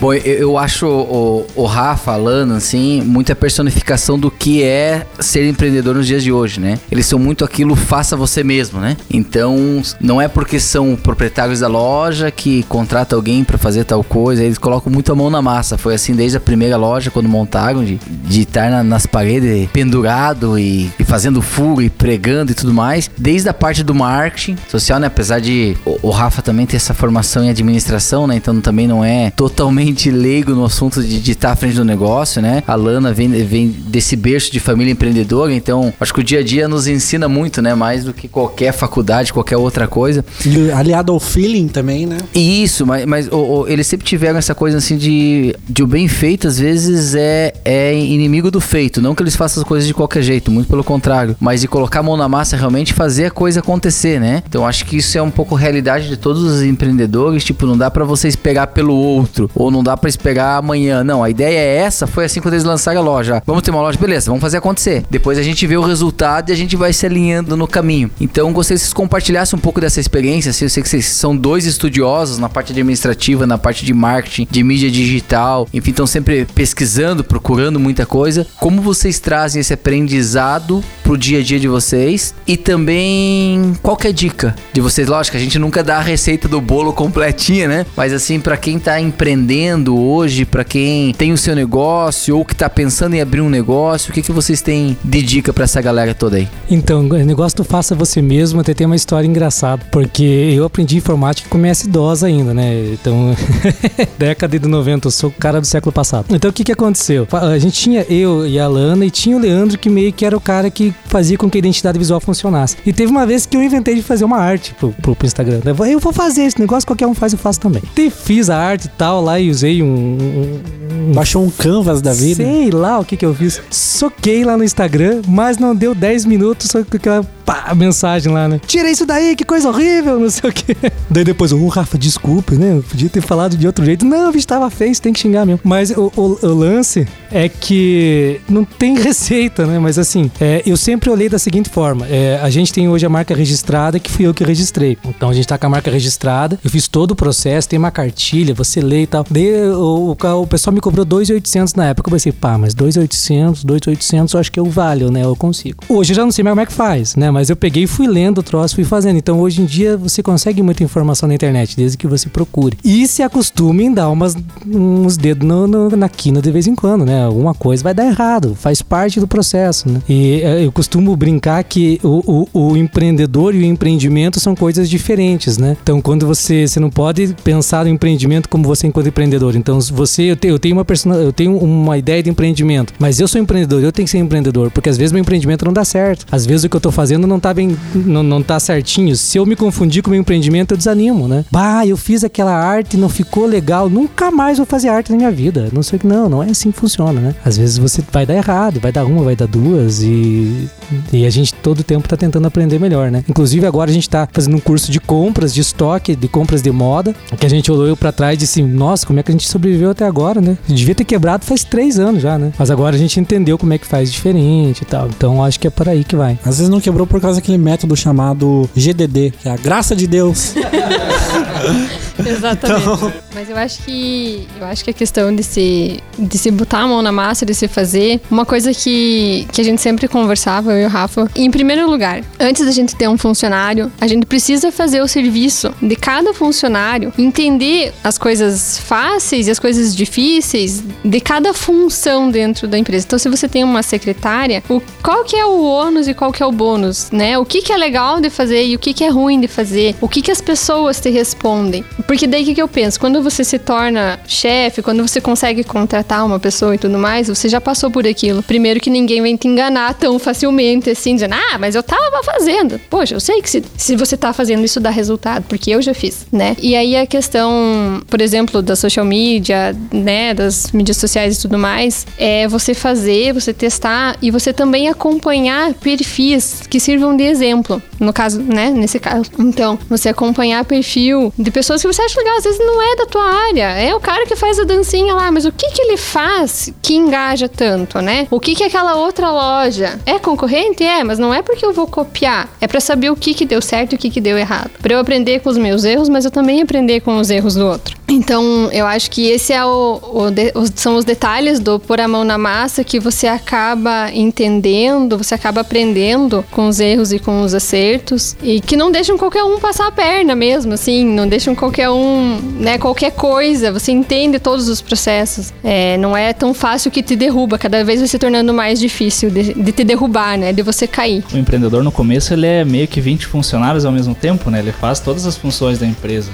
Bom, eu, eu acho o, o Rafa falando assim, muita personificação do que é ser empreendedor nos dias de hoje, né? Eles são muito aquilo faça você mesmo, né? Então, não é porque são proprietários da loja que contrata alguém pra fazer tal coisa, eles colocam muito a mão na massa. Foi assim desde a primeira loja, quando montaram, de, de estar na- nas paredes pendurado e, e fazendo furo e pregando e tudo mais. Desde a parte do marketing social, né? Apesar de o, o Rafa também ter essa formação em administração, né? Então também não é totalmente leigo no assunto de de estar à frente do negócio, né? A Lana vem, vem desse berço de família empreendedora, então acho que o dia a dia nos ensina muito, né? Mais do que qualquer faculdade, qualquer outra coisa. E aliado ao feeling também, né? Isso, mas, mas o- o- eles sempre tiveram essa coisa assim de, de o bem feito, às vezes, é, é inimigo do feito. Não que eles façam as coisas de qualquer jeito, muito pelo contrário. Mas de colocar a mão na massa realmente fazer a coisa acontecer, né? Então acho que isso é um pouco realidade de todos os empreendedores. Tipo, não dá pra você esperar pelo outro, ou não dá pra esperar amanhã. Não, a ideia é essa. Foi assim quando eles lançaram a loja. Vamos ter uma loja, beleza, vamos fazer acontecer. Depois a gente vê o resultado e a gente vai se alinhando no caminho. Então gostaria que vocês compartilhassem um pouco dessa experiência. Eu sei que vocês são dois estudiosos na parte administrativa, na parte de marketing, de mídia digital, enfim, estão sempre pesquisando, procurando muita coisa. Como vocês trazem esse aprendizado pro dia a dia de vocês? E também, qual é a dica de vocês? Lógico, a gente nunca dá a receita do bolo completinha, né? Mas assim, pra quem tá empreendendo hoje para quem tem o seu negócio ou que tá pensando em abrir um negócio? O que, que vocês têm de dica para essa galera toda aí? Então, o negócio do faça você mesmo até tem uma história engraçada, porque eu aprendi informática com MS-DOS ainda, né? Então, década de 90, eu sou cara do século passado. Então, o que que aconteceu? A gente tinha eu e a Lana e tinha o Leandro que meio que era o cara que fazia com que a identidade visual funcionasse. E teve uma vez que eu inventei de fazer uma arte pro, pro, pro Instagram. Eu vou- fazer esse negócio, qualquer um faz, eu faço também. E fiz a arte e tal lá e usei um, um, Baixou um canvas da vida. Sei lá o que que eu fiz. Soquei lá no Instagram, mas não deu 10 minutos, só com aquela pá, mensagem lá, né? Tira isso daí, que coisa horrível, não sei o que. Daí depois, ô Rafa, desculpe, né? Eu podia ter falado de outro jeito. Não, bicho, tava feio, tem que xingar mesmo. Mas o, o- o lance é que não tem receita, né? Mas assim, é, eu sempre olhei da seguinte forma: é, a gente tem hoje a marca registrada, que fui eu que registrei. Então a gente tá com a marca registrada, eu fiz todo o processo, tem uma cartilha, você lê e tal. Daí o, o, o pessoal me cobrou 2,800 na época. Eu pensei, pá, mas 2,800, 2,800 eu acho que eu valho, né? Eu consigo. Hoje eu já não sei mais como é que faz, né? Mas eu peguei e fui lendo o troço, fui fazendo. Então hoje em dia você consegue muita informação na internet, desde que você procure. E se acostume em dar umas, uns dedos no, no- na quina de vez em quando, né? Alguma coisa vai dar errado, faz parte do processo, né? E eh, eu costumo brincar que o, o, o empreendedor e o empreendimento são coisas diferentes, né? Então quando você, você não pode pensar no empreendimento como você enquanto empreendedor. Então você, eu tenho, eu tenho uma persona, eu tenho uma ideia de empreendimento, mas eu sou empreendedor, eu tenho que ser empreendedor, porque às vezes meu empreendimento não dá certo. Às vezes o que eu tô fazendo não tá bem, não, não tá certinho. Se eu me confundir com o meu empreendimento, eu desanimo, né? Bah, eu fiz aquela arte, não ficou legal, nunca mais vou fazer arte na minha vida. Não sei que, não, não é assim que funciona, né? Às vezes você vai dar errado, vai dar uma, vai dar duas e, e a gente todo tempo tá tentando aprender melhor, né? Inclusive agora a gente tá fazendo um curso de compras, de estoque, de compras de moda, que a gente olhou pra trás e disse, nossa, como é que a gente sobreviveu até agora, né? Devia ter quebrado faz três anos já, né? Mas agora a gente entendeu como é que faz diferente e tal. Então acho que é por aí que vai. Às vezes não quebrou por causa daquele método chamado GDD, que é a graça de Deus. Exatamente. Mas eu acho que eu acho que a questão de se de se botar a mão na massa, de se fazer, uma coisa que, que a gente sempre conversava, eu e o Rafa, em primeiro lugar, antes da gente ter um funcionário, a gente precisa fazer o serviço de cada funcionário, entender as coisas fáceis e as coisas difíceis de cada função dentro da empresa. Então, se você tem uma secretária, o, qual que é o ônus e qual que é o bônus, né? O que, que é legal de fazer e o que, que é ruim de fazer? O que, que as pessoas te respondem? Porque daí o que, que eu penso? Quando você se torna chefe, quando você consegue contratar uma pessoa e tudo mais, você já passou por aquilo. Primeiro que ninguém vem te enganar tão facilmente assim, dizendo, ah, mas eu tava fazendo. Poxa, eu sei que se, se você tá fazendo isso dá resultado, porque eu já fiz, né? E aí a questão, por exemplo, da social media, né, das mídias sociais e tudo mais, é você fazer, você testar e você também acompanhar perfis que sirvam de exemplo. No caso, né, nesse caso. Então, você acompanhar perfil de pessoas que você acha legal, às vezes não é da tua área, é o cara que faz a dancinha lá, mas o que que ele faz que engaja tanto, né? O que que aquela outra loja é concorrente? É, mas não é porque eu vou copiar, é pra saber o que que deu certo e o que que deu errado. Pra eu aprender com os meus erros, mas eu também aprender com os erros do outro. Então, eu acho que esse é o, o de- os- são os detalhes do pôr a mão na massa que você acaba entendendo, você acaba aprendendo com os erros e com os acertos e que não deixam qualquer um passar a perna mesmo, assim, não deixam qualquer um, né, qualquer coisa. Você entende todos os processos. É, não é tão fácil que te derruba, cada vez vai se tornando mais difícil de, de te derrubar, né, de você cair. O empreendedor no começo ele é meio que 20 funcionários ao mesmo tempo, né? Ele faz todas as funções da empresa.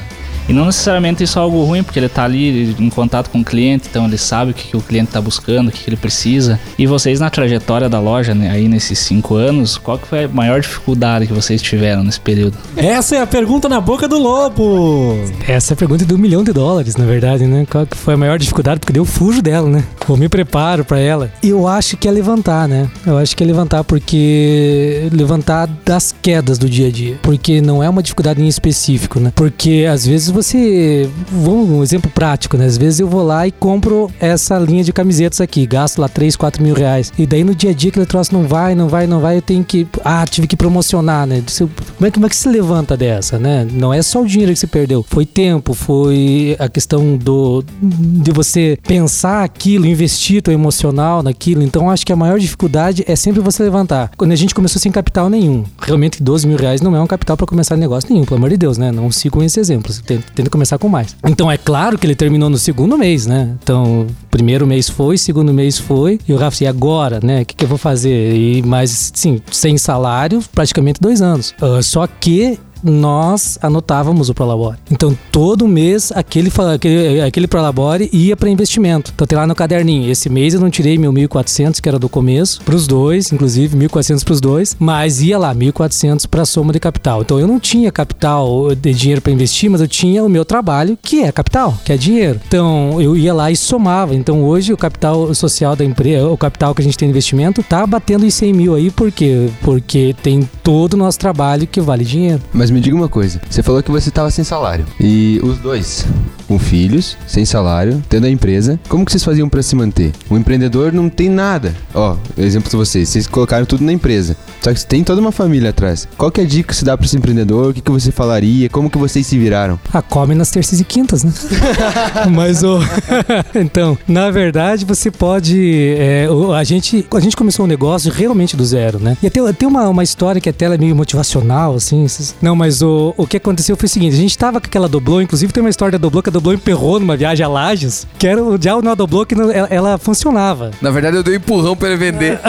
E não necessariamente isso é algo ruim, porque ele tá ali em contato com o cliente, então ele sabe o que, que o cliente tá buscando, o que, que ele precisa. E vocês na trajetória da loja, né, aí nesses cinco anos, qual que foi a maior dificuldade que vocês tiveram nesse período? Essa é a pergunta na boca do lobo. Essa é a pergunta do milhão de dólares, na verdade, né? Qual que foi a maior dificuldade? Porque eu fujo dela, né? Eu me preparo pra ela. Eu acho que é levantar, né? Eu acho que é levantar porque levantar das quedas do dia a dia, porque não é uma dificuldade em específico, né? Porque às vezes você, vamos um exemplo prático, né? Às vezes eu vou lá e compro essa linha de camisetas aqui, gasto lá 3, 4 mil reais. E daí no dia a dia aquele troço não vai, não vai, não vai, eu tenho que. Ah, tive que promocionar, né? Se Como é, que- como é que se levanta dessa, né? Não é só o dinheiro que você perdeu, foi tempo, foi a questão do de você pensar aquilo, investir teu emocional naquilo. Então acho que a maior dificuldade é sempre você levantar. Quando a gente começou sem capital nenhum, realmente 12 mil reais não é um capital para começar negócio nenhum, pelo amor de Deus, né? Não sigam esse exemplo. Tem- tenta começar com mais. Então é claro que ele terminou no segundo mês, né? Então, primeiro mês foi, segundo mês foi, e o Rafa, e agora, né? O que, que eu vou fazer? E, mas, sim, sem salário, praticamente dois anos. Ah, só que nós anotávamos o Prolabore. Então, todo mês, aquele, aquele, aquele Prolabore ia para investimento. Então, tem lá no caderninho. Esse mês eu não tirei meu 1.400, que era do começo, para os dois, inclusive, 1.400 para os dois, mas ia lá, 1.400 para a soma de capital. Então, eu não tinha capital de dinheiro para investir, mas eu tinha o meu trabalho, que é capital, que é dinheiro. Então, eu ia lá e somava. Então, hoje, o capital social da empresa, o capital que a gente tem investimento, tá batendo em 100 mil aí, por quê? Porque tem todo o nosso trabalho que vale dinheiro. Mas me diga uma coisa, você falou que você tava sem salário. E os dois, com filhos, sem salário, tendo a empresa, como que vocês faziam pra se manter? O empreendedor não tem nada. Ó, exemplo de vocês, vocês colocaram tudo na empresa. Só que tem toda uma família atrás. Qual que é a dica que você dá pra esse empreendedor? O que, que você falaria? Como que vocês se viraram? Ah, come nas terças e quintas, né? Mas o. então, na verdade, você pode. é, a, gente, a gente começou um negócio realmente do zero, né? E tem, tem uma, uma história que até é meio motivacional, assim. Não, mas o, o que aconteceu foi o seguinte: a gente tava com aquela doblô, inclusive tem uma história da doblô que a doblô emperrou numa viagem a Lages, que era o diabo na doblô que não- ela, ela funcionava. Na verdade, eu dei um empurrão pra ele vender.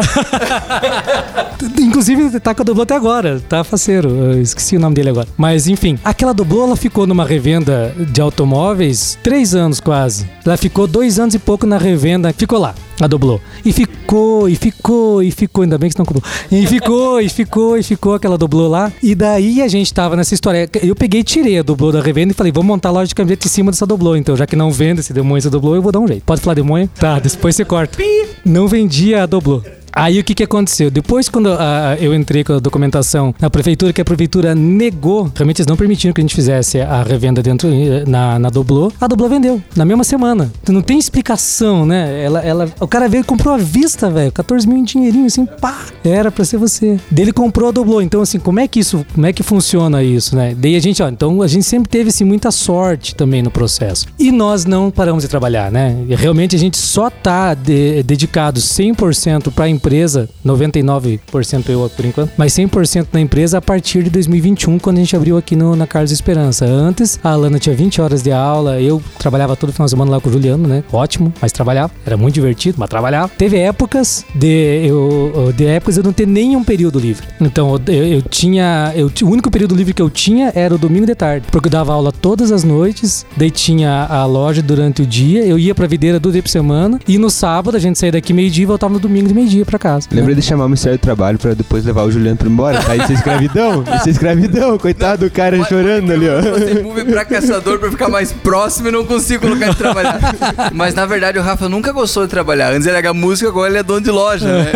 Inclusive, tá com a Doblô até agora, tá faceiro. Eu esqueci o nome dele agora. Mas enfim, aquela Doblô ela ficou numa revenda de automóveis três anos quase. Ela ficou dois anos e pouco na revenda, ficou lá, a Doblô. E ficou, e ficou, e ficou, ainda bem que você não comprou. E ficou, e ficou, e ficou aquela Doblô lá. E daí a gente tava nessa história. Eu peguei e tirei a Doblô da revenda e falei, vamos montar a loja de camiseta em cima dessa Doblô. Então, já que não vende esse demônio essa Doblô, eu vou dar um jeito. Pode falar demônio? Tá, depois você corta. Não vendia a Doblô. Aí o que, que aconteceu? Depois, quando ah, eu entrei com a documentação na prefeitura, que a prefeitura negou, realmente eles não permitiram que a gente fizesse a revenda dentro eh, na, na Doblô, a Doblô vendeu na mesma semana. Então, não tem explicação, né? Ela, ela, o cara veio e comprou à vista, velho, 14 mil em dinheirinho, assim, pá, era pra ser você. Dele comprou a Doblô. Então, assim, como é que isso, como é que funciona isso, né? Daí a gente, ó, então a gente sempre teve, assim, muita sorte também no processo. E nós não paramos de trabalhar, né? Realmente a gente só tá de- dedicado 100% para a empresa, 99% eu por enquanto, mas 100% na empresa a partir de 2021, quando a gente abriu aqui no, na Carlos Esperança. Antes, a Alana tinha 20 horas de aula, eu trabalhava todo final de semana lá com o Juliano, né? Ótimo, mas trabalhava, era muito divertido, mas trabalhava. Teve épocas de eu de épocas eu não ter nenhum período livre. Então, eu, eu tinha, eu, o único período livre que eu tinha era o domingo de tarde, porque eu dava aula todas as noites, daí tinha a loja durante o dia, eu ia pra videira duas vezes por semana, e no sábado a gente saía daqui meio-dia e voltava no domingo de meio-dia pra casa. né? Lembrei de chamar o Ministério do Trabalho pra depois levar o Juliano pra ir embora. Tá? Isso é escravidão? Isso é escravidão, coitado do cara chorando ali, ó. Você move pra caçador pra ficar mais próximo e não consigo colocar de trabalhar. Mas na verdade o Rafa nunca gostou de trabalhar. Antes ele era músico, agora ele é dono de loja, né?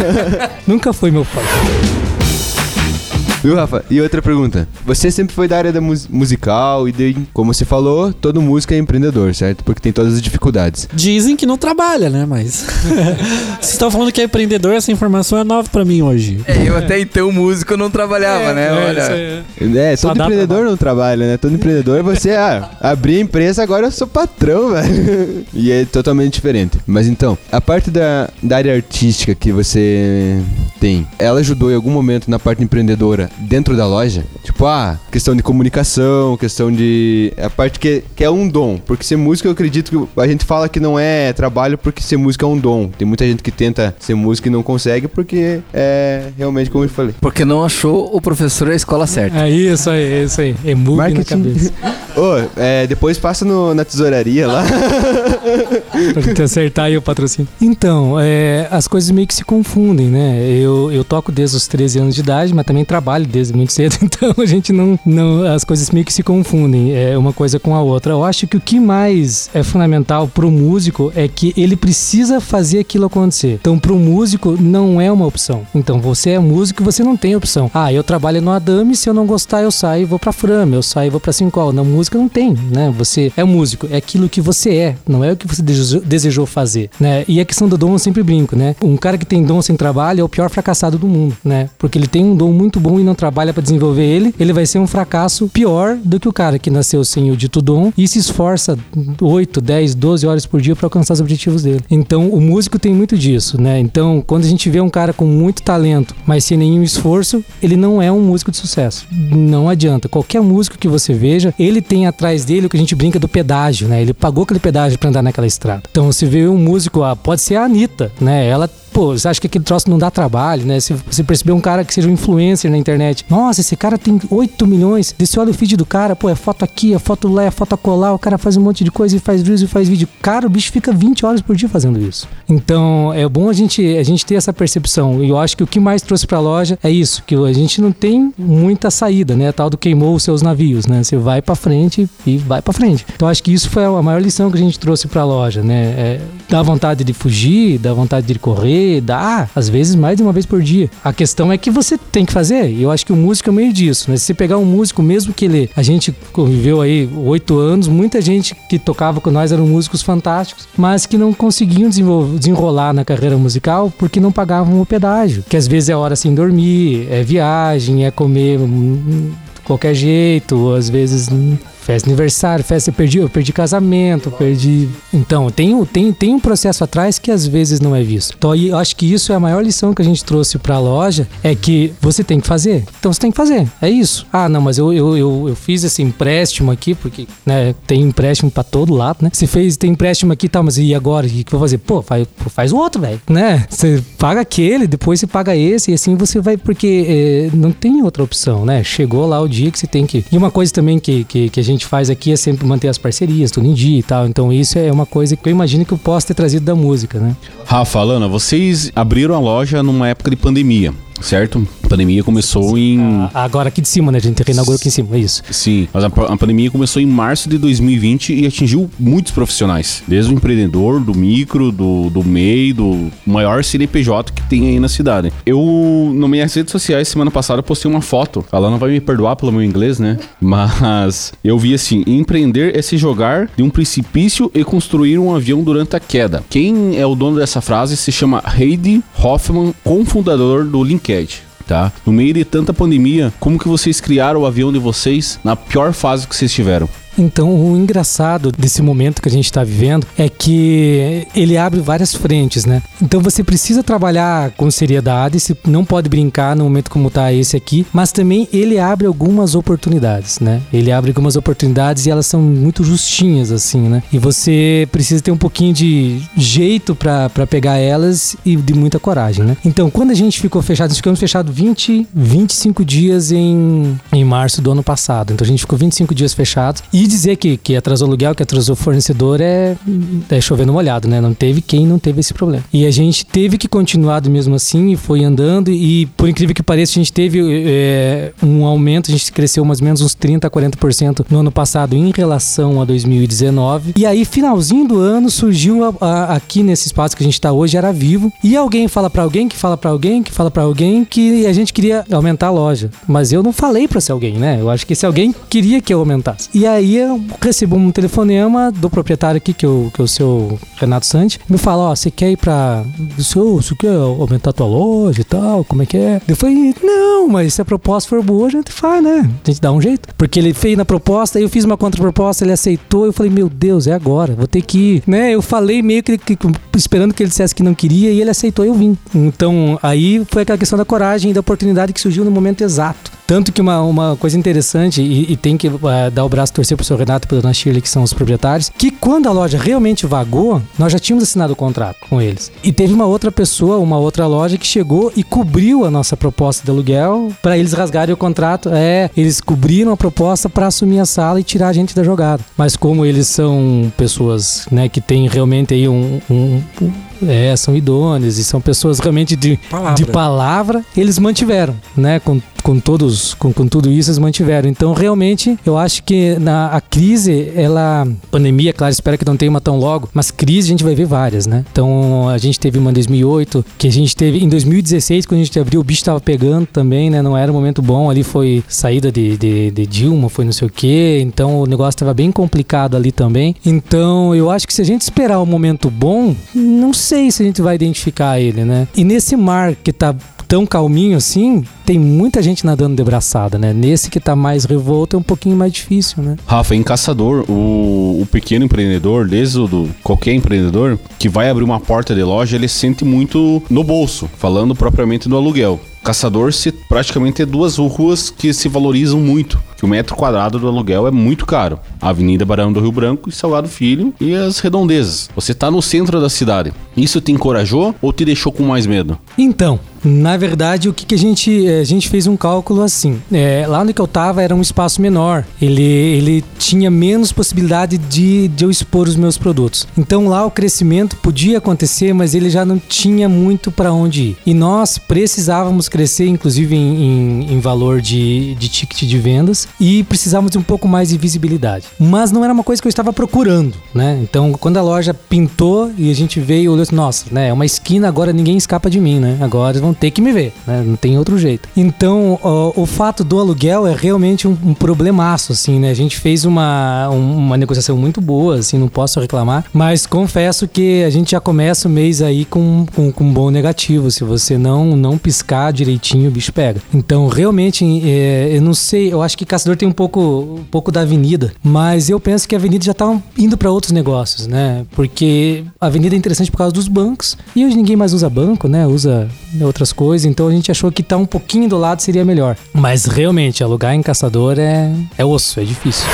Nunca foi meu pai. Viu, Rafa? E outra pergunta. Você sempre foi da área da mus- musical e daí, como você falou, todo músico é empreendedor, certo? Porque tem todas as dificuldades. Dizem que não trabalha, né? Mas. Vocês estão falando que é empreendedor, essa informação é nova pra mim hoje. É, eu até então músico não trabalhava, né? Olha. É, Só todo empreendedor não trabalha, né? Todo empreendedor é você, ah, abrir a empresa, agora eu sou patrão, velho. E é totalmente diferente. Mas então, a parte da, da área artística que você tem, ela ajudou em algum momento na parte empreendedora dentro da loja? Tipo, ah, questão de comunicação, questão de. A parte que, que é um dom. Porque ser músico, eu acredito que a gente fala que não é trabalho porque ser músico é um dom. Tem muita gente que tenta ser músico e não consegue porque é realmente como eu falei. Porque não achou o professor da escola certa. É isso aí, é isso aí. É na Marketing. cabeça. Ô, é, depois passa no- na tesouraria lá. pra gente acertar aí o patrocínio. Então, é, as coisas meio que se confundem, né? Eu, eu toco desde os 13 anos de idade, mas também trabalho desde muito cedo, então a gente não, não. As coisas meio que se confundem, é uma coisa com a outra. Eu acho que o que mais é fundamental pro músico é que ele precisa fazer aquilo acontecer. Então, pro músico, não é uma opção. Então, você é músico e você não tem opção. Ah, eu trabalho no Adame, se eu não gostar, eu saio e vou pra Frama, eu saio e vou pra Sincol. Na música não tem, né? Você é músico, é aquilo que você é, não é o que você desejou fazer, né? E a questão do dom eu sempre brinco, né? Um cara que tem dom sem trabalho é o pior fracassado do mundo, né? Porque ele tem um dom muito bom e não não trabalha para desenvolver ele, ele vai ser um fracasso pior do que o cara que nasceu sem o dito dom e se esforça 8, 10, 12 horas por dia para alcançar os objetivos dele. Então, o músico tem muito disso, né? Então, quando a gente vê um cara com muito talento, mas sem nenhum esforço, ele não é um músico de sucesso. Não adianta. Qualquer músico que você veja, ele tem atrás dele o que a gente brinca do pedágio, né? Ele pagou aquele pedágio para andar naquela estrada. Então, você vê um músico, ah, pode ser a Anitta, né? Ela pô, você acha que aquele troço não dá trabalho, né? Se você perceber um cara que seja um influencer na internet, nossa, esse cara tem 8 milhões, desse olha o feed do cara, pô, é foto aqui, é foto lá, é foto colar, o cara faz um monte de coisa e faz reels e faz vídeo. Cara, o bicho fica 20 horas por dia fazendo isso. Então, é bom a gente, a gente ter essa percepção. E eu acho que o que mais trouxe pra loja é isso, que a gente não tem muita saída, né? Tal do queimou os seus navios, né? Você vai pra frente e vai pra frente. Então, acho que isso foi a maior lição que a gente trouxe pra loja, né? É, dá vontade de fugir, dá vontade de correr, dá, às vezes mais de uma vez por dia. A questão é que você tem que fazer, e eu acho que o músico é meio disso, né? Se você pegar um músico, mesmo que ele. A gente conviveu aí oito anos, muita gente que tocava com nós eram músicos fantásticos, mas que não conseguiam desenrolar na carreira musical porque não pagavam o pedágio. Que às vezes é hora sem dormir, é viagem, é comer hum, qualquer jeito, às vezes hum, festa aniversário, festa, eu perdi, eu perdi casamento, perdi. Então, tem, tem, tem um processo atrás que às vezes não é visto. Então, eu acho que isso é a maior lição que a gente trouxe para a loja: é que você tem que fazer. Então, você tem que fazer. É isso. Ah, não, mas eu, eu, eu, eu fiz esse empréstimo aqui, porque né, tem empréstimo para todo lado, né? Você fez, tem empréstimo aqui, tá, mas e agora? O que eu vou fazer? Pô, faz, faz o outro, velho, né? Você paga aquele, depois você paga esse, e assim você vai, porque é, não tem outra opção, né? Chegou lá o dia que você tem que. E uma coisa também que, que, que a gente gente faz aqui é sempre manter as parcerias, tudo em dia e tal. Então isso é uma coisa que eu imagino que eu posso ter trazido da música, né? Rafa, Lana, vocês abriram a loja numa época de pandemia certo? A pandemia começou em. Ah, agora aqui de cima, né? A gente reinaugurou aqui em cima, é isso. Sim, mas a, a, pandemia começou em março de 2020 e atingiu muitos profissionais. Desde o empreendedor, do micro, do, do MEI, do maior CNPJ que tem aí na cidade. Eu, nas minhas redes sociais, semana passada, postei uma foto. Ela não vai me perdoar pelo meu inglês, né? Mas eu vi assim: empreender é se jogar de um precipício e construir um avião durante a queda. Quem é o dono dessa frase se chama Heidi Hoffman, cofundador do LinkedIn tá? No meio de tanta pandemia, como que vocês criaram o avião de vocês na pior fase que vocês tiveram? Então, o engraçado desse momento que a gente está vivendo é que ele abre várias frentes, né? Então, você precisa trabalhar com seriedade, você não pode brincar no momento como está esse aqui, mas também ele abre algumas oportunidades, né? Ele abre algumas oportunidades e elas são muito justinhas, assim, né? E você precisa ter um pouquinho de jeito para pegar elas e de muita coragem, né? Então, quando a gente ficou fechado, nós ficamos fechados 20, 25 dias em, em março do ano passado. Então, a gente ficou 25 dias fechados. E dizer que, que atrasou aluguel, que atrasou fornecedor é, é chover no molhado, né? Não teve quem não teve esse problema. E a gente teve que continuar mesmo assim e foi andando. E por incrível que pareça, a gente teve é, um aumento, a gente cresceu mais ou menos uns 30% a 40% no ano passado em relação a 2019. E aí, finalzinho do ano, surgiu a, a, aqui nesse espaço que a gente está hoje, era vivo. E alguém fala para alguém, que fala para alguém, que fala para alguém que a gente queria aumentar a loja. Mas eu não falei para esse alguém, né? Eu acho que esse alguém queria que eu aumentasse. E aí eu recebo um telefonema do proprietário aqui, que, eu, que é o seu Renato Santi, me fala, ó, você quer ir pra... Você quer aumentar a tua loja e tal? Como é que é? Eu falei, não, mas se a proposta for boa, a gente faz, né? A gente dá um jeito. Porque ele fez na proposta, eu fiz uma contraproposta, ele aceitou, eu falei, meu Deus, é agora, vou ter que ir. Né? Eu falei meio que, que esperando que ele dissesse que não queria e ele aceitou, eu vim. Então, aí foi aquela questão da coragem e da oportunidade que surgiu no momento exato. Tanto que uma, uma coisa interessante, e, e tem que uh, dar o braço torcer pro seu Renato e pro Dona Shirley, que são os proprietários, que quando a loja realmente vagou, nós já tínhamos assinado o contrato com eles. E teve uma outra pessoa, uma outra loja que chegou e cobriu a nossa proposta de aluguel para eles rasgarem o contrato. É, eles cobriram a proposta para assumir a sala e tirar a gente da jogada. Mas como eles são pessoas, né, que têm realmente aí um, um, um é, são idôneos e são pessoas realmente de palavra, de palavra eles mantiveram, né? Com, com todos, com, com tudo isso, eles mantiveram. Então, realmente, eu acho que na a crise, ela. Pandemia, claro, espero que não tenha uma tão logo, mas crise a gente vai ver várias, né? Então, a gente teve uma em 2008, que a gente teve em 2016, quando a gente abriu, o bicho tava pegando também, né? Não era um momento bom, ali foi saída de, de, de Dilma, foi não sei o quê, então o negócio tava bem complicado ali também. Então, eu acho que se a gente esperar um momento bom, não sei se a gente vai identificar ele, né? E nesse mar que tá tão calminho assim, tem muita gente nadando de braçada, né? Nesse que tá mais revolto é um pouquinho mais difícil, né? Rafa, em caçador, o, o pequeno empreendedor, desde o do qualquer empreendedor que vai abrir uma porta de loja, ele sente muito no bolso, falando propriamente do aluguel. Caçador se praticamente é duas ruas que se valorizam muito. Que o metro quadrado do aluguel é muito caro. A Avenida Barão do Rio Branco e Salgado Filho e as redondezas. Você tá no centro da cidade. Isso te encorajou ou te deixou com mais medo? Então, na verdade, o que, que a gente a gente fez um cálculo assim. É, lá onde que eu tava era um espaço menor. Ele, ele tinha menos possibilidade de, de eu expor os meus produtos. Então lá o crescimento podia acontecer, mas ele já não tinha muito para onde ir. E nós precisávamos crescer, inclusive em, em, em valor de, de ticket de vendas, e precisávamos de um pouco mais de visibilidade. Mas não era uma coisa que eu estava procurando, né? Então quando a loja pintou e a gente veio, olhou assim, nossa, né? É uma esquina, agora ninguém escapa de mim, né? Agora vão ter que me ver, né? Não tem outro jeito. Então, ó, o fato do aluguel é realmente um, um problemaço, assim, né? A gente fez uma, um- uma negociação muito boa, assim, não posso reclamar, mas confesso que a gente já começa o mês aí com, com, com um bom negativo. Se você não, não piscar direitinho, o bicho pega. Então, realmente, é, eu não sei, eu acho que Caçador tem um pouco, um pouco da avenida, mas eu penso que a avenida já tá indo para outros negócios, né? Porque a avenida é interessante por causa dos bancos e hoje ninguém mais usa banco, né? Usa outras coisas, então a gente achou que tá um pouquinho do lado seria melhor. Mas realmente, alugar em Caçador é, é osso, é difícil.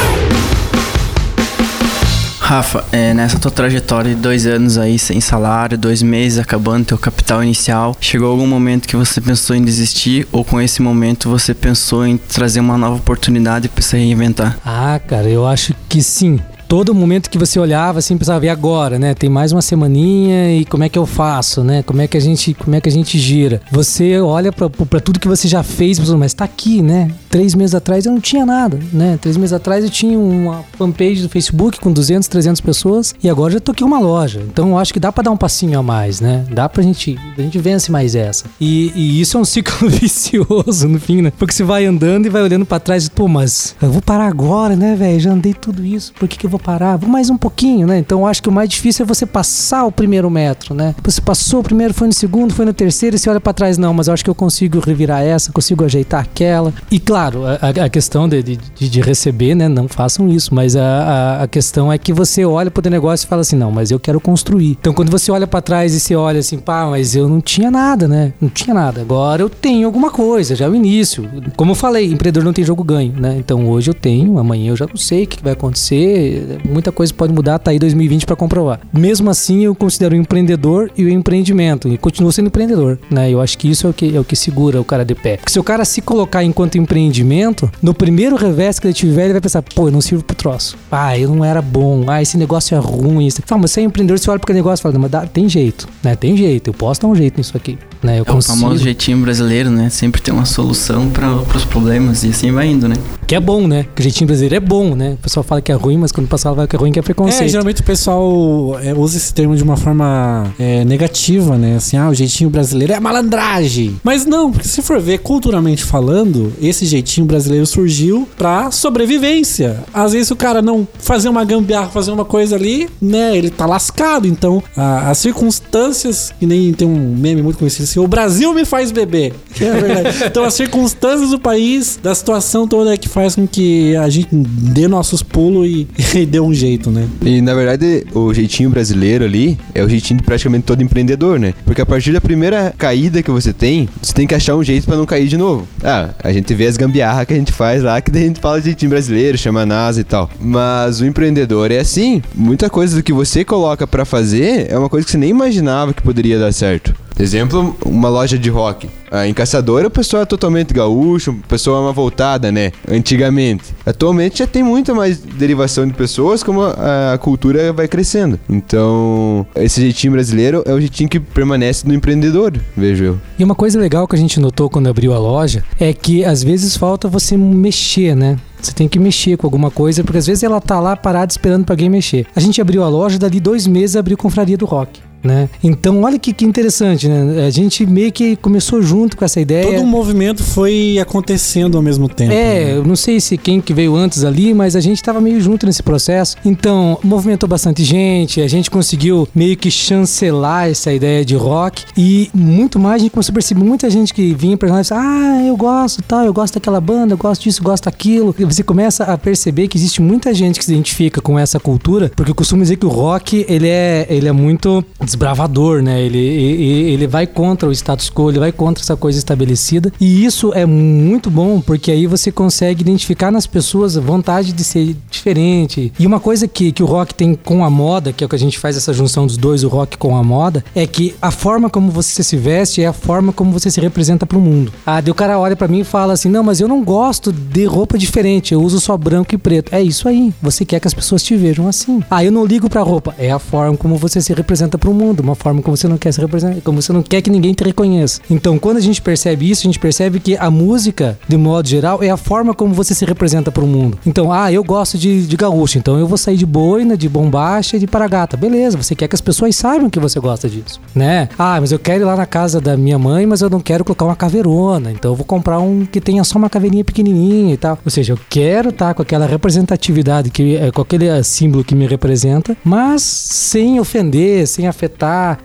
Rafa, é, nessa tua trajetória de dois anos aí sem salário, dois meses acabando teu capital inicial, chegou algum momento que você pensou em desistir ou com esse momento você pensou em trazer uma nova oportunidade para se reinventar? Ah, cara, eu acho que sim. Todo momento que você olhava assim, pensava, e agora, né? Tem mais uma semaninha e como é que eu faço, né? Como é que a gente, como é que a gente gira? Você olha pra tudo que você já fez, mas tá aqui, né? Três meses atrás eu não tinha nada, né? Três meses atrás eu tinha uma fanpage do Facebook com 200, 300 pessoas e agora já tô aqui uma loja. Então eu acho que dá pra dar um passinho a mais, né? Dá pra gente, a gente vence mais essa. E, e isso é um ciclo vicioso no fim, né? Porque você vai andando e vai olhando pra trás e, pô, mas eu vou parar agora, né, velho? Já andei tudo isso, por que, que eu vou parar? Vou mais um pouquinho, né? Então acho que o mais difícil é você passar o primeiro metro, né? Você passou o primeiro, foi no segundo, foi no terceiro e você olha pra trás, não, mas eu acho que eu consigo revirar essa, consigo ajeitar aquela. E claro, a, a- questão de, de, de receber, né? Não façam isso, mas a, a, a questão é que você olha pro negócio e fala assim, não, mas eu quero construir. Então quando você olha pra trás e você olha assim, pá, mas eu não tinha nada, né? Não tinha nada. Agora eu tenho alguma coisa, já é o início. Como eu falei, empreendedor não tem jogo ganho, né? Então hoje eu tenho, amanhã eu já não sei o que vai acontecer. Muita coisa pode mudar, tá aí 2020 pra comprovar. Mesmo assim, eu considero o empreendedor e o empreendimento. E continuo sendo empreendedor, né? Eu acho que isso é o que, é o que segura o cara de pé. Porque se o cara se colocar enquanto empreendimento, no primeiro revés que ele tiver, ele vai pensar, pô, eu não sirvo pro troço. Ah, eu não era bom. Ah, esse negócio é ruim. Isso. Fala, mas você é empreendedor, você olha pro negócio e fala, mas dá- tem jeito, né? Tem jeito. Eu posso dar um jeito nisso aqui, né? Eu É o famoso jeitinho brasileiro, né? Sempre tem uma solução para os problemas e assim vai indo, né? Que é bom, né? Que o jeitinho brasileiro é bom, né? O pessoal fala que é ruim, mas quando passar vai que é ruim, que é É, preconceito. geralmente o pessoal é, usa esse termo de uma forma é, negativa, né? Assim, ah, o jeitinho brasileiro é malandragem. Mas não, porque se for ver culturalmente falando, esse jeitinho brasileiro surgiu pra sobrevivência. Às vezes o cara não fazer uma gambiarra, fazer uma coisa ali, né? Ele tá lascado. Então, a- as circunstâncias, que nem tem um meme muito conhecido assim, o Brasil me faz beber. É verdade. então, as circunstâncias do país, da situação toda é que faz com que a gente dê nossos pulos e, dê um jeito, né? E na verdade, o jeitinho brasileiro ali é o jeitinho de praticamente todo empreendedor, né? Porque a partir da primeira caída que você tem, você tem que achar um jeito pra não cair de novo. Ah, a gente vê as gambiarras que a gente faz lá, que daí a gente fala de jeitinho brasileiro, chama a NASA e tal. Mas o empreendedor é assim. Muita coisa do que você coloca pra fazer é uma coisa que você nem imaginava que poderia dar certo. Exemplo, uma loja de rock. Ah, em Caçadora, o pessoal é totalmente gaúcho, o pessoal é uma voltada, né? Antigamente. Atualmente já tem muita mais derivação de pessoas, como a, a cultura vai crescendo. Então, esse jeitinho brasileiro é o jeitinho que permanece no empreendedor, vejo eu. E uma coisa legal que a gente notou quando abriu a loja é que às vezes falta você mexer, né? Você tem que mexer com alguma coisa, porque às vezes ela tá lá parada esperando pra alguém mexer. A gente abriu a loja, dali dois meses abriu Confraria do Rock. Né? Então, olha que, que interessante, né? A gente meio que começou junto com essa ideia. Todo o movimento foi acontecendo ao mesmo tempo. É, né? eu não sei se quem que veio antes ali, mas a gente tava meio junto nesse processo. Então, movimentou bastante gente, a gente conseguiu meio que chancelar essa ideia de rock e muito mais a gente começou a perceber muita gente que vinha pra nós, ah, eu gosto, tal, eu gosto daquela banda, eu gosto disso, eu gosto daquilo. E você começa a perceber que existe muita gente que se identifica com essa cultura, porque eu costumo dizer que o rock, ele é, ele é muito desbravador, né? Ele, ele, ele vai contra o status quo, ele vai contra essa coisa estabelecida. E isso é muito bom, porque aí você consegue identificar nas pessoas a vontade de ser diferente. E uma coisa que, que o rock tem com a moda, que é o que a gente faz essa junção dos dois, o rock com a moda, é que a forma como você se veste é a forma como você se representa pro mundo. Ah, daí o cara olha para mim e fala assim: não, mas eu não gosto de roupa diferente, eu uso só branco e preto. É isso aí, você quer que as pessoas te vejam assim. Ah, eu não ligo pra roupa. É a forma como você se representa pro mundo, uma forma como você não quer se representar, como você não quer que ninguém te reconheça. Então, quando a gente percebe isso, a gente percebe que a música, de modo geral, é a forma como você se representa pro mundo. Então, ah, eu gosto de, de gaúcho, então eu vou sair de boina, de bombacha e de paragata. Beleza, você quer que as pessoas saibam que você gosta disso, né? Ah, mas eu quero ir lá na casa da minha mãe, mas eu não quero colocar uma caveirona, então eu vou comprar um que tenha só uma caveirinha pequenininha e tal. Ou seja, eu quero estar com aquela representatividade, que, é, com aquele eh, símbolo que me representa, mas sem ofender, sem afetar.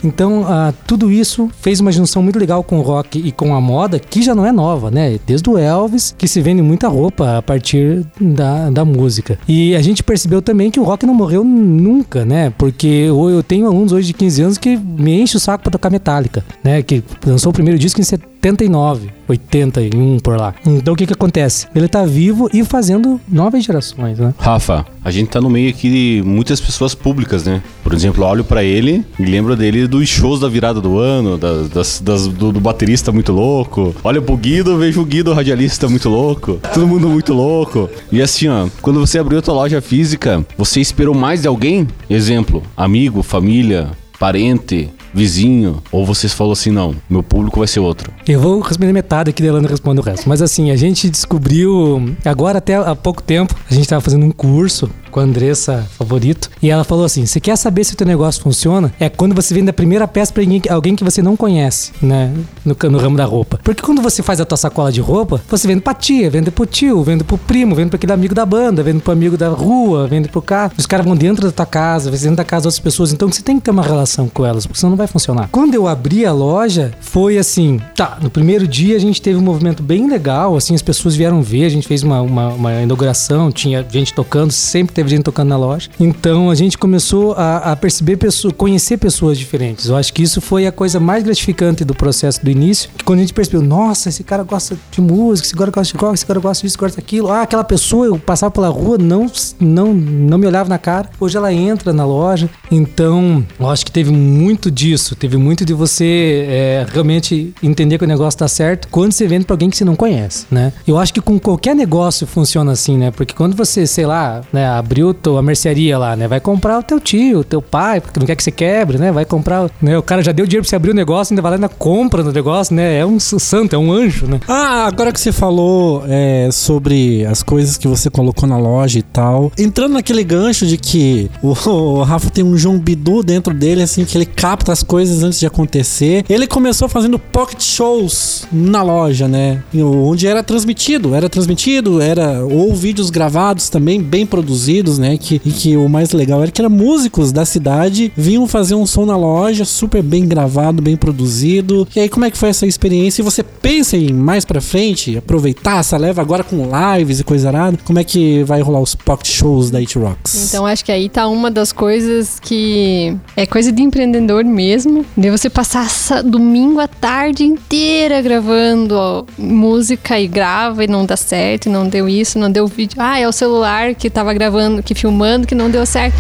Então, ah, tudo isso fez uma junção muito legal com o rock e com a moda, que já não é nova, né? Desde o Elvis, que se vende muita roupa a partir da, da música. E a gente percebeu também que o rock não morreu nunca, né? Porque eu, tenho alunos hoje de 15 anos que me enchem o saco pra tocar Metallica, né? Que lançou o primeiro disco em 79, 81 por lá. Então o que que acontece? Ele tá vivo e fazendo novas gerações, né? Rafa, a gente tá no meio aqui de muitas pessoas públicas, né? Por exemplo, olho pra ele e lembro dele dos shows da virada do ano, das, das- das- do, do baterista muito louco. Olha pro Guido, vejo o Guido radialista muito louco. Todo mundo muito louco. E assim, ó, quando você abriu a tua loja física, você esperou mais de alguém? Exemplo, amigo, família, parente, vizinho, ou você falou assim, não, meu público vai ser outro. Eu vou responder metade aqui, Delano responde o resto. Mas assim, a gente descobriu, agora até há pouco tempo, a gente tava fazendo um curso com a Andressa Favorito, e ela falou assim: você quer saber se o teu negócio funciona? É quando você vende a primeira peça pra alguém, que você não conhece, né? No, no ramo da roupa. Porque quando você faz a tua sacola de roupa, você vende pra tia, vende pro tio, vende pro primo, vende pra aquele amigo da banda, vende pro amigo da rua, vende pro carro. Os caras vão dentro da tua casa, vão dentro da casa das outras pessoas. Então você tem que ter uma relação com elas, porque senão não vai funcionar. Quando eu abri a loja, foi assim: tá, no primeiro dia a gente teve um movimento bem legal, assim, as pessoas vieram ver, a gente fez uma, uma, uma inauguração, tinha gente tocando, sempre teve gente tocando na loja. Então a gente começou a, a perceber pessoas, conhecer pessoas diferentes. Eu acho que isso foi a coisa mais gratificante do processo do início, que quando a gente percebeu, nossa, esse cara gosta de música, esse cara gosta de rock, esse cara gosta disso, gosta daquilo. Ah, aquela pessoa, eu passava pela rua, não, não, não me olhava na cara. Hoje ela entra na loja. Então, eu acho que teve muito disso, teve muito de você é, realmente entender que o negócio tá certo quando você vende pra alguém que você não conhece, né? Eu acho que com qualquer negócio funciona assim, né? Porque quando você, sei lá, né, abriu tua mercearia lá, né? Vai comprar o teu tio, o teu pai, porque não quer que você quebre, né? Vai comprar, né? O cara já deu dinheiro pra você abrir o negócio, ainda vai lá ainda compra no negócio, né? É um santo, é um anjo, né? Ah, agora que você falou é, sobre as coisas que você colocou na loja e tal, entrando naquele gancho de que o, o Rafa tem um João Bidu dentro dele, assim, que ele capta as coisas antes de acontecer. Ele começou fazendo pocket shows na loja, né? Onde era transmitido, era transmitido, era ou vídeos gravados também, bem produzidos, né? Que, e que o mais legal era que era músicos da cidade vinham fazer um som na loja, super bem gravado, bem produzido. E aí, como é que foi essa experiência? E você pensa em mais pra frente, aproveitar essa leva agora com lives e coisa arada? Como é que vai rolar os pocket shows da It Rocks? Então acho que aí tá uma das coisas que é coisa de empreendedor mesmo. De você passar domingo a tarde inteira gravando ó, música e grava e não dá certo, não deu isso, não deu vídeo. Ah, é o celular que tava gravando, que filmando, que não deu certo.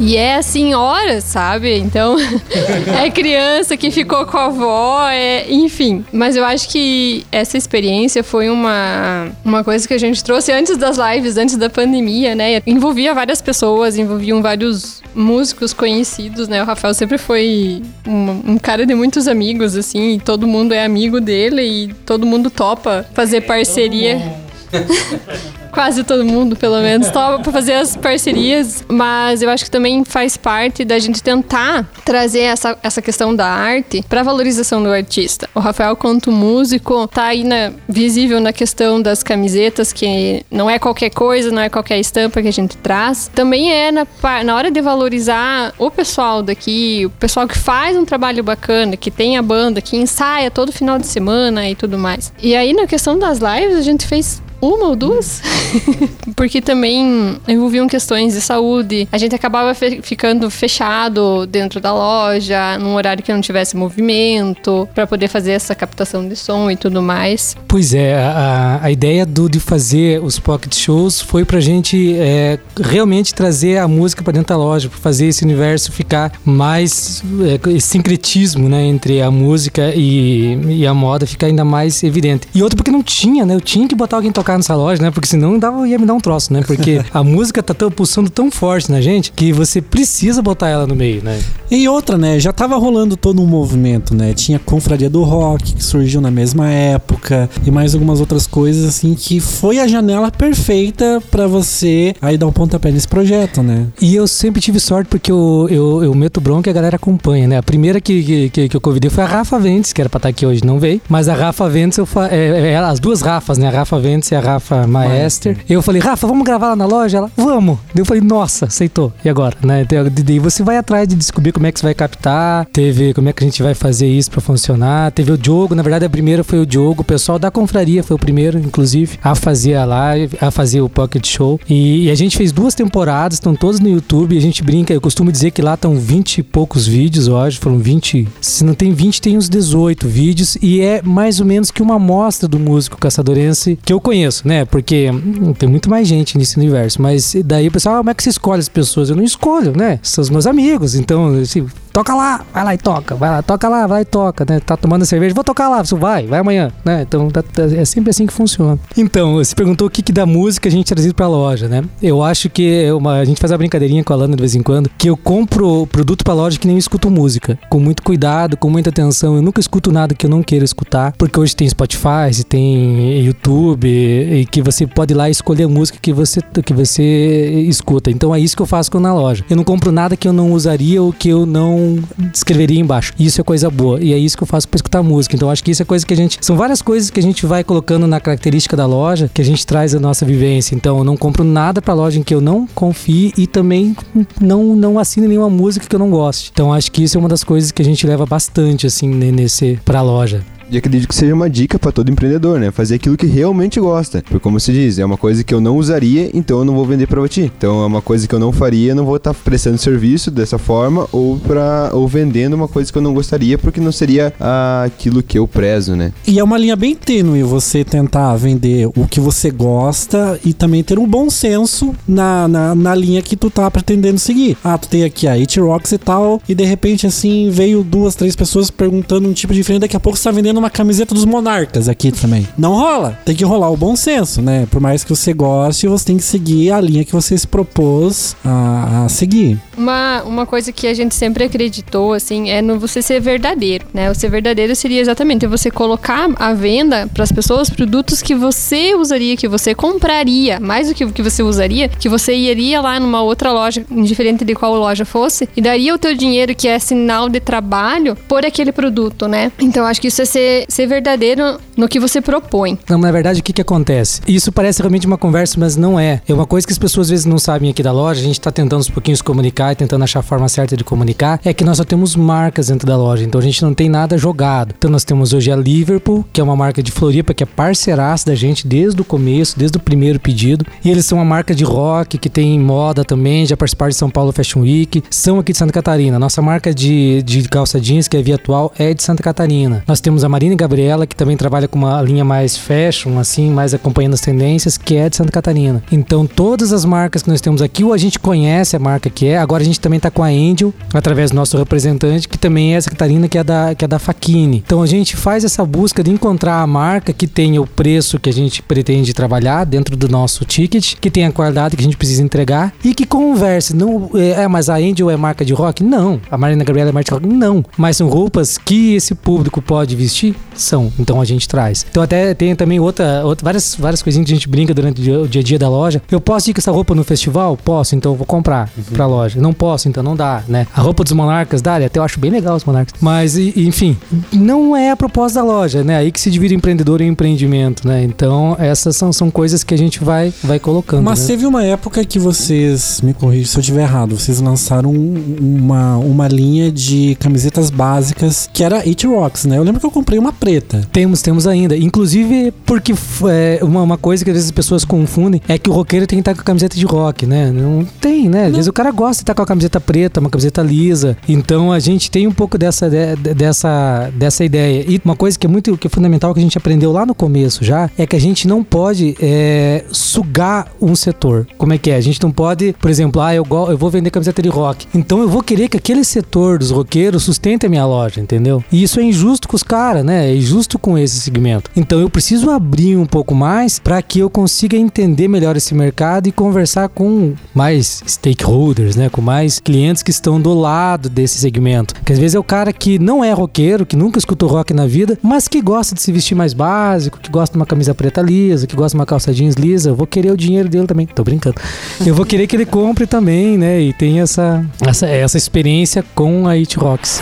E é assim, horas, sabe? Então, é criança que ficou com a avó, é, enfim. Mas eu acho que essa experiência foi uma, uma coisa que a gente trouxe antes das lives, antes da pandemia, né? Envolvia várias pessoas, envolviam vários músicos conhecidos, né? O Rafael sempre foi um, um cara de muitos amigos, assim, e todo mundo é amigo dele e todo mundo topa fazer parceria. quase todo mundo, pelo menos, topa pra fazer as parcerias. Mas eu acho que também faz parte da gente tentar trazer essa, essa questão da arte pra valorização do artista. O Rafael, quanto músico, tá aí na, visível na questão das camisetas, que não é qualquer coisa, não é qualquer estampa que a gente traz. Também é na, na hora de valorizar o pessoal daqui, o pessoal que faz um trabalho bacana, que tem a banda, que ensaia todo final de semana e tudo mais. E aí, na questão das lives, a gente fez uma ou duas? Porque também envolviam questões de saúde. A gente acabava fe- ficando fechado dentro da loja, num horário que não tivesse movimento, para poder fazer essa captação de som e tudo mais. Pois é, a, a ideia do, de fazer os pocket shows foi pra gente é, realmente trazer a música pra dentro da loja, pra fazer esse universo ficar mais. É, esse sincretismo né, entre a música e, e a moda ficar ainda mais evidente. E outra porque não tinha, né? Eu tinha que botar alguém tocar nessa loja, né? Porque senão dava, ia me dar um troço, né? Porque a música tá tão, pulsando tão forte na gente que você precisa botar ela no meio, né? E outra, né? Já tava rolando todo um movimento, né? Tinha Confraria do Rock, que surgiu na mesma época, e mais algumas outras coisas, assim, que foi a janela perfeita pra você aí dar um pontapé nesse projeto, né? E eu sempre tive sorte porque eu, eu, eu meto bronca e a galera acompanha, né? A primeira que, que, que eu convidei foi a Rafa Ventes, que era pra estar aqui hoje, não veio. Mas a Rafa Ventes, eu fa... é, é, as duas Rafas, né? A Rafa Ventes e a Rafa Maester. Eu falei, Rafa, vamos gravar lá na loja? Ela, vamos. Daí eu falei, nossa, aceitou. E agora? Né? Daí você vai atrás de descobrir como é que você vai captar, teve como é que a gente vai fazer isso pra funcionar. Teve o Diogo, na verdade a primeira foi o Diogo, o pessoal da confraria foi o primeiro, inclusive, a fazer a live, a fazer o Pocket Show. E, e a gente fez duas temporadas, estão todas no YouTube. A gente brinca, eu costumo dizer que lá estão 20 e poucos vídeos, hoje foram 20. Se não tem 20, tem uns 18 vídeos. E é mais ou menos que uma amostra do músico caçadorense que eu conheço, né? Porque hum, tem muito mais gente nesse universo. Mas daí o pessoal, ah, como é que você escolhe as pessoas? Eu não escolho, né? São os meus amigos. Então, assim, toca lá, vai lá e toca, vai lá, toca lá, vai e toca, né? Tá tomando cerveja, vou tocar lá, você vai, vai amanhã, né? Então tá- tá- é sempre assim que funciona. Então, você perguntou o que, que da música a gente trazido pra loja, né? Eu acho que é uma, a gente faz uma brincadeirinha com a Lana de vez em quando, que eu compro produto pra loja que nem escuto música, com muito cuidado, com muita atenção. Eu nunca escuto nada que eu não queira escutar, porque hoje tem Spotify, tem YouTube, e que você pode ir lá escolher a música que você, que você escuta. Então é isso que eu faço com na loja. Eu não compro nada que eu não usaria ou que eu não escreveria embaixo. Isso é coisa boa. E é isso que eu faço para escutar música. Então acho que isso é coisa que a gente. São várias coisas que a gente vai colocando na característica da loja que a gente traz a nossa vivência. Então eu não compro nada pra loja em que eu não confie e também não, não assino nenhuma música que eu não goste. Então acho que isso é uma das coisas que a gente leva bastante assim nesse pra loja. E acredito que seja uma dica pra todo empreendedor, né? Fazer aquilo que realmente gosta. Porque como se diz, é uma coisa que eu não usaria, então eu não vou vender pra ti. Então é uma coisa que eu não faria, eu não vou estar prestando serviço dessa forma ou para ou vendendo uma coisa que eu não gostaria, porque não seria ah, aquilo que eu prezo, né? E é uma linha bem tênue você tentar vender o que você gosta e também ter um bom senso na, na, na linha que tu tá pretendendo seguir. Ah, tu tem aqui a It Rocks e tal, e de repente assim veio duas, três pessoas perguntando um tipo diferente, daqui a pouco você tá vendendo uma camiseta dos monarcas aqui também. Não rola. Tem que rolar o bom senso, né? Por mais que você goste, você tem que seguir a linha que você se propôs a, a seguir. Uma, uma coisa que a gente sempre acreditou, assim, é no você ser verdadeiro, né? O ser verdadeiro seria exatamente você colocar à venda para as pessoas produtos que você usaria, que você compraria, mais do que o que você usaria, que você iria lá numa outra loja, indiferente de qual loja fosse, e daria o teu dinheiro, que é sinal de trabalho, por aquele produto, né? Então acho que isso é ser, ser verdadeiro no que você propõe. Não, na verdade, o que que acontece? Isso parece realmente uma conversa, mas não é. É uma coisa que as pessoas às vezes não sabem aqui da loja, a gente tá tentando uns pouquinhos comunicar e tentando achar a forma certa de comunicar, é que nós só temos marcas dentro da loja, então a gente não tem nada jogado. Então nós temos hoje a Liverpool, que é uma marca de Floripa, que é parceiraça da gente desde o começo, desde o primeiro pedido. E eles são uma marca de rock, que tem moda também, já participaram de São Paulo Fashion Week, são aqui de Santa Catarina. Nossa marca de, de calça jeans, que é Via Atual, é de Santa Catarina. Nós temos a Marina Gabriela, que também trabalha com uma linha mais fashion, assim, mais acompanhando as tendências, que é de Santa Catarina. Então, todas as marcas que nós temos aqui, ou a gente conhece a marca que é, agora a gente também tá com a Angel, através do nosso representante, que também é Santa Catarina, que é da, que é da Faquini. Então, a gente faz essa busca de encontrar a marca que tenha o preço que a gente pretende trabalhar dentro do nosso ticket, que tenha a qualidade que a gente precisa entregar e que converse. Não, é, é, mas a Angel é marca de rock? Não. A Marina Gabriela é marca de rock? Não. Mas são roupas que esse público pode vestir realmente são. Então a gente traz. Então até tem também outra, outra várias, várias coisinhas que a gente brinca durante o dia, a dia da loja. Eu posso ir com essa roupa no festival? Posso, então eu vou comprar pra loja. Não posso, então não dá, né? A roupa dos monarcas dá, até eu acho bem legal os monarcas. Mas, enfim, não é a proposta da loja, né? Aí que se divide empreendedor e empreendimento, né? Então essas são, são coisas que a gente vai, vai colocando. Mas né? teve uma época que vocês, me corrija se eu estiver errado, vocês lançaram um- uma, uma linha de camisetas básicas que era It Rocks, né? Eu lembro que eu comprei uma preta. Temos, temos ainda. Inclusive, porque é, uma, uma coisa que às vezes as pessoas confundem é que o roqueiro tem que estar com a camiseta de rock, né? Não tem, né? Às vezes o cara gosta de estar com a camiseta preta, uma camiseta lisa. Então a gente tem um pouco dessa, de- de- dessa, dessa ideia. E uma coisa que é muito que é fundamental que a gente aprendeu lá no começo já é que a gente não pode é, sugar um setor. Como é que é? A gente não pode, por exemplo, ah, eu, go- eu vou vender camiseta de rock. Então eu vou querer que aquele setor dos roqueiros sustente a minha loja, entendeu? E isso é injusto com os caras, né? É injusto com esse segmento. Então eu preciso abrir um pouco mais para que eu consiga entender melhor esse mercado e conversar com mais stakeholders, né? Com mais clientes que estão do lado desse segmento. Que às vezes é o cara que não é roqueiro, que nunca escutou rock na vida, mas que gosta de se vestir mais básico, que gosta de uma camisa preta lisa, que gosta de uma calça jeans lisa. Eu vou querer o dinheiro dele também. Tô brincando. Eu vou querer que ele compre também, né? E tenha essa, essa, essa experiência com a It Rocks.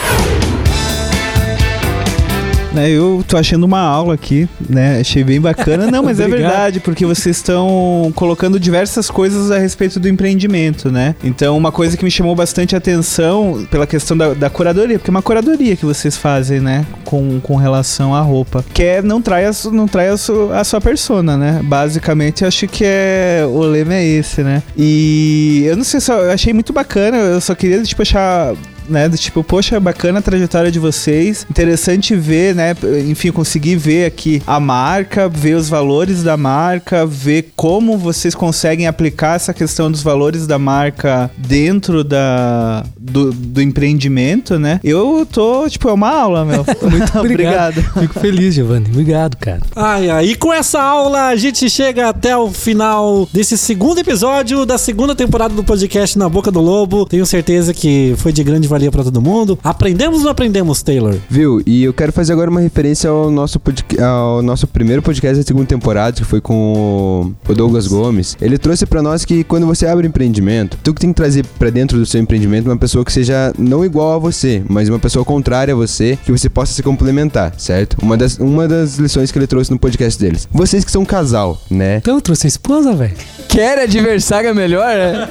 Né, eu tô achando uma aula aqui, né? Achei bem bacana. Não, mas é verdade, porque vocês estão colocando diversas coisas a respeito do empreendimento, né? Então, uma coisa que me chamou bastante atenção pela questão da, da curadoria, porque é uma curadoria que vocês fazem, né? Com, com relação à roupa. Que é não trai, a, não trai a, su- a sua persona, né? Basicamente, acho que é. O lema é esse, né? E eu não sei só, eu achei muito bacana, eu só queria, tipo, achar né? Do tipo, poxa, bacana a trajetória de vocês. Interessante ver, né? Enfim, conseguir ver aqui a marca, ver os valores da marca, ver como vocês conseguem aplicar essa questão dos valores da marca dentro da, do, do empreendimento, né? Eu tô, tipo, é uma aula, meu. Muito obrigado. Fico feliz, Giovanni. Obrigado, cara. Ai, ai, e com essa aula a gente chega até o final desse segundo episódio da segunda temporada do podcast Na Boca do Lobo. Tenho certeza que foi de grande valia pra todo mundo. Aprendemos ou não aprendemos, Taylor? Viu? E eu quero fazer agora uma referência ao nosso, ao nosso primeiro podcast da segunda temporada, que foi com o Douglas Gomes. Ele trouxe pra nós que quando você abre um empreendimento, tu que tem que trazer pra dentro do seu empreendimento uma pessoa que seja não igual a você, mas uma pessoa contrária a você, que você possa se complementar, certo? Uma das, uma das lições que ele trouxe no podcast deles. Vocês que são um casal, né? Então, eu trouxe a esposa, velho. Quer adversário melhor, né?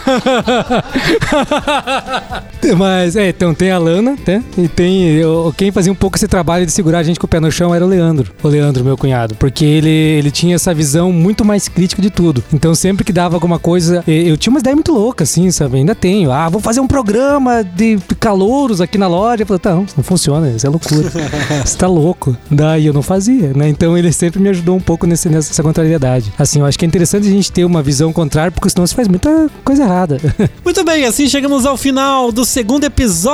Mas, é, então tem a Lana, né? E tem. eu- quem fazia um pouco esse trabalho de segurar a gente com o pé no chão era o Leandro. O Leandro, meu cunhado. Porque ele, ele tinha essa visão muito mais crítica de tudo. Então, sempre que dava alguma coisa. e- Eu tinha uma ideia muito louca, assim, sabe? Ainda tenho. Ah, vou fazer um programa de calouros aqui na loja. Eu falei, tá, não, isso não funciona, isso é loucura. Você tá louco. Daí eu não fazia, né? Então ele sempre me ajudou um pouco nesse, nessa contrariedade. Assim, eu acho que é interessante a gente ter uma visão contrária, porque senão você faz muita coisa errada. Muito bem, assim chegamos ao final do segundo episódio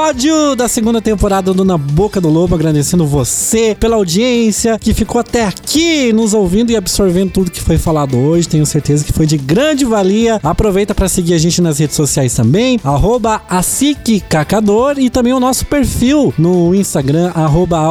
da segunda temporada do Na Boca do Lobo. Agradecendo você pela audiência que ficou até aqui nos ouvindo e absorvendo tudo que foi falado hoje. Tenho certeza que foi de grande valia. Aproveita para seguir a gente nas redes sociais também, arroba ASICCacador e também o nosso perfil no Instagram, arroba.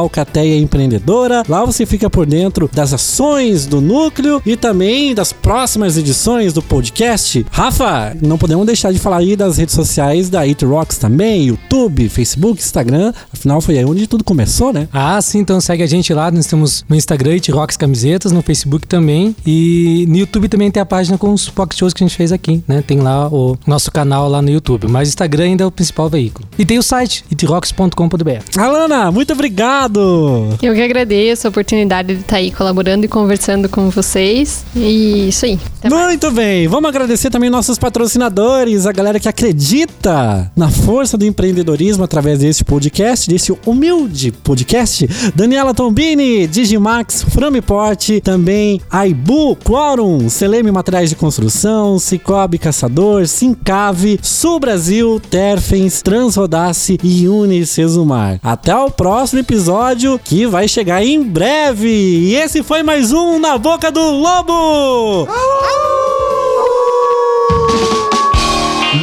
Lá você fica por dentro das ações do núcleo e também das próximas edições do podcast. Rafa, não podemos deixar de falar aí das redes sociais da It Rocks também, YouTube, Facebook, Instagram. Afinal, foi aí onde tudo começou, né? Ah, sim, então segue a gente lá. Nós temos no Instagram, It Rocks Camisetas, no Facebook também. E no YouTube também tem a página com os pocket shows que a gente fez aqui, né? Tem lá o nosso canal lá no YouTube. Mas o Instagram ainda é o principal veículo. E tem o site, itrocks.com.br. Alana, muito obrigado! Eu que agradeço a oportunidade de estar aí colaborando e conversando com vocês. E isso aí. Muito bem, vamos agradecer também nossos patrocinadores, a galera que acredita na força do empreendedorismo através desse podcast, desse humilde podcast. Daniela Tombini, Digimax, Framiport, também Aibu, Quorum, Seleme Materiais de Construção, Cicobi Caçador, Sincave, Sul Brasil, Terfens, Transrodace e Unicesumar. Até o próximo episódio que vai chegar em breve. E esse foi mais um Na Boca do Lobo!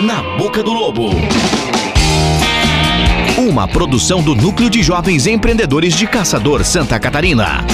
Na Boca do Lobo. Uma produção do Núcleo de Jovens Empreendedores de Caçador, Santa Catarina.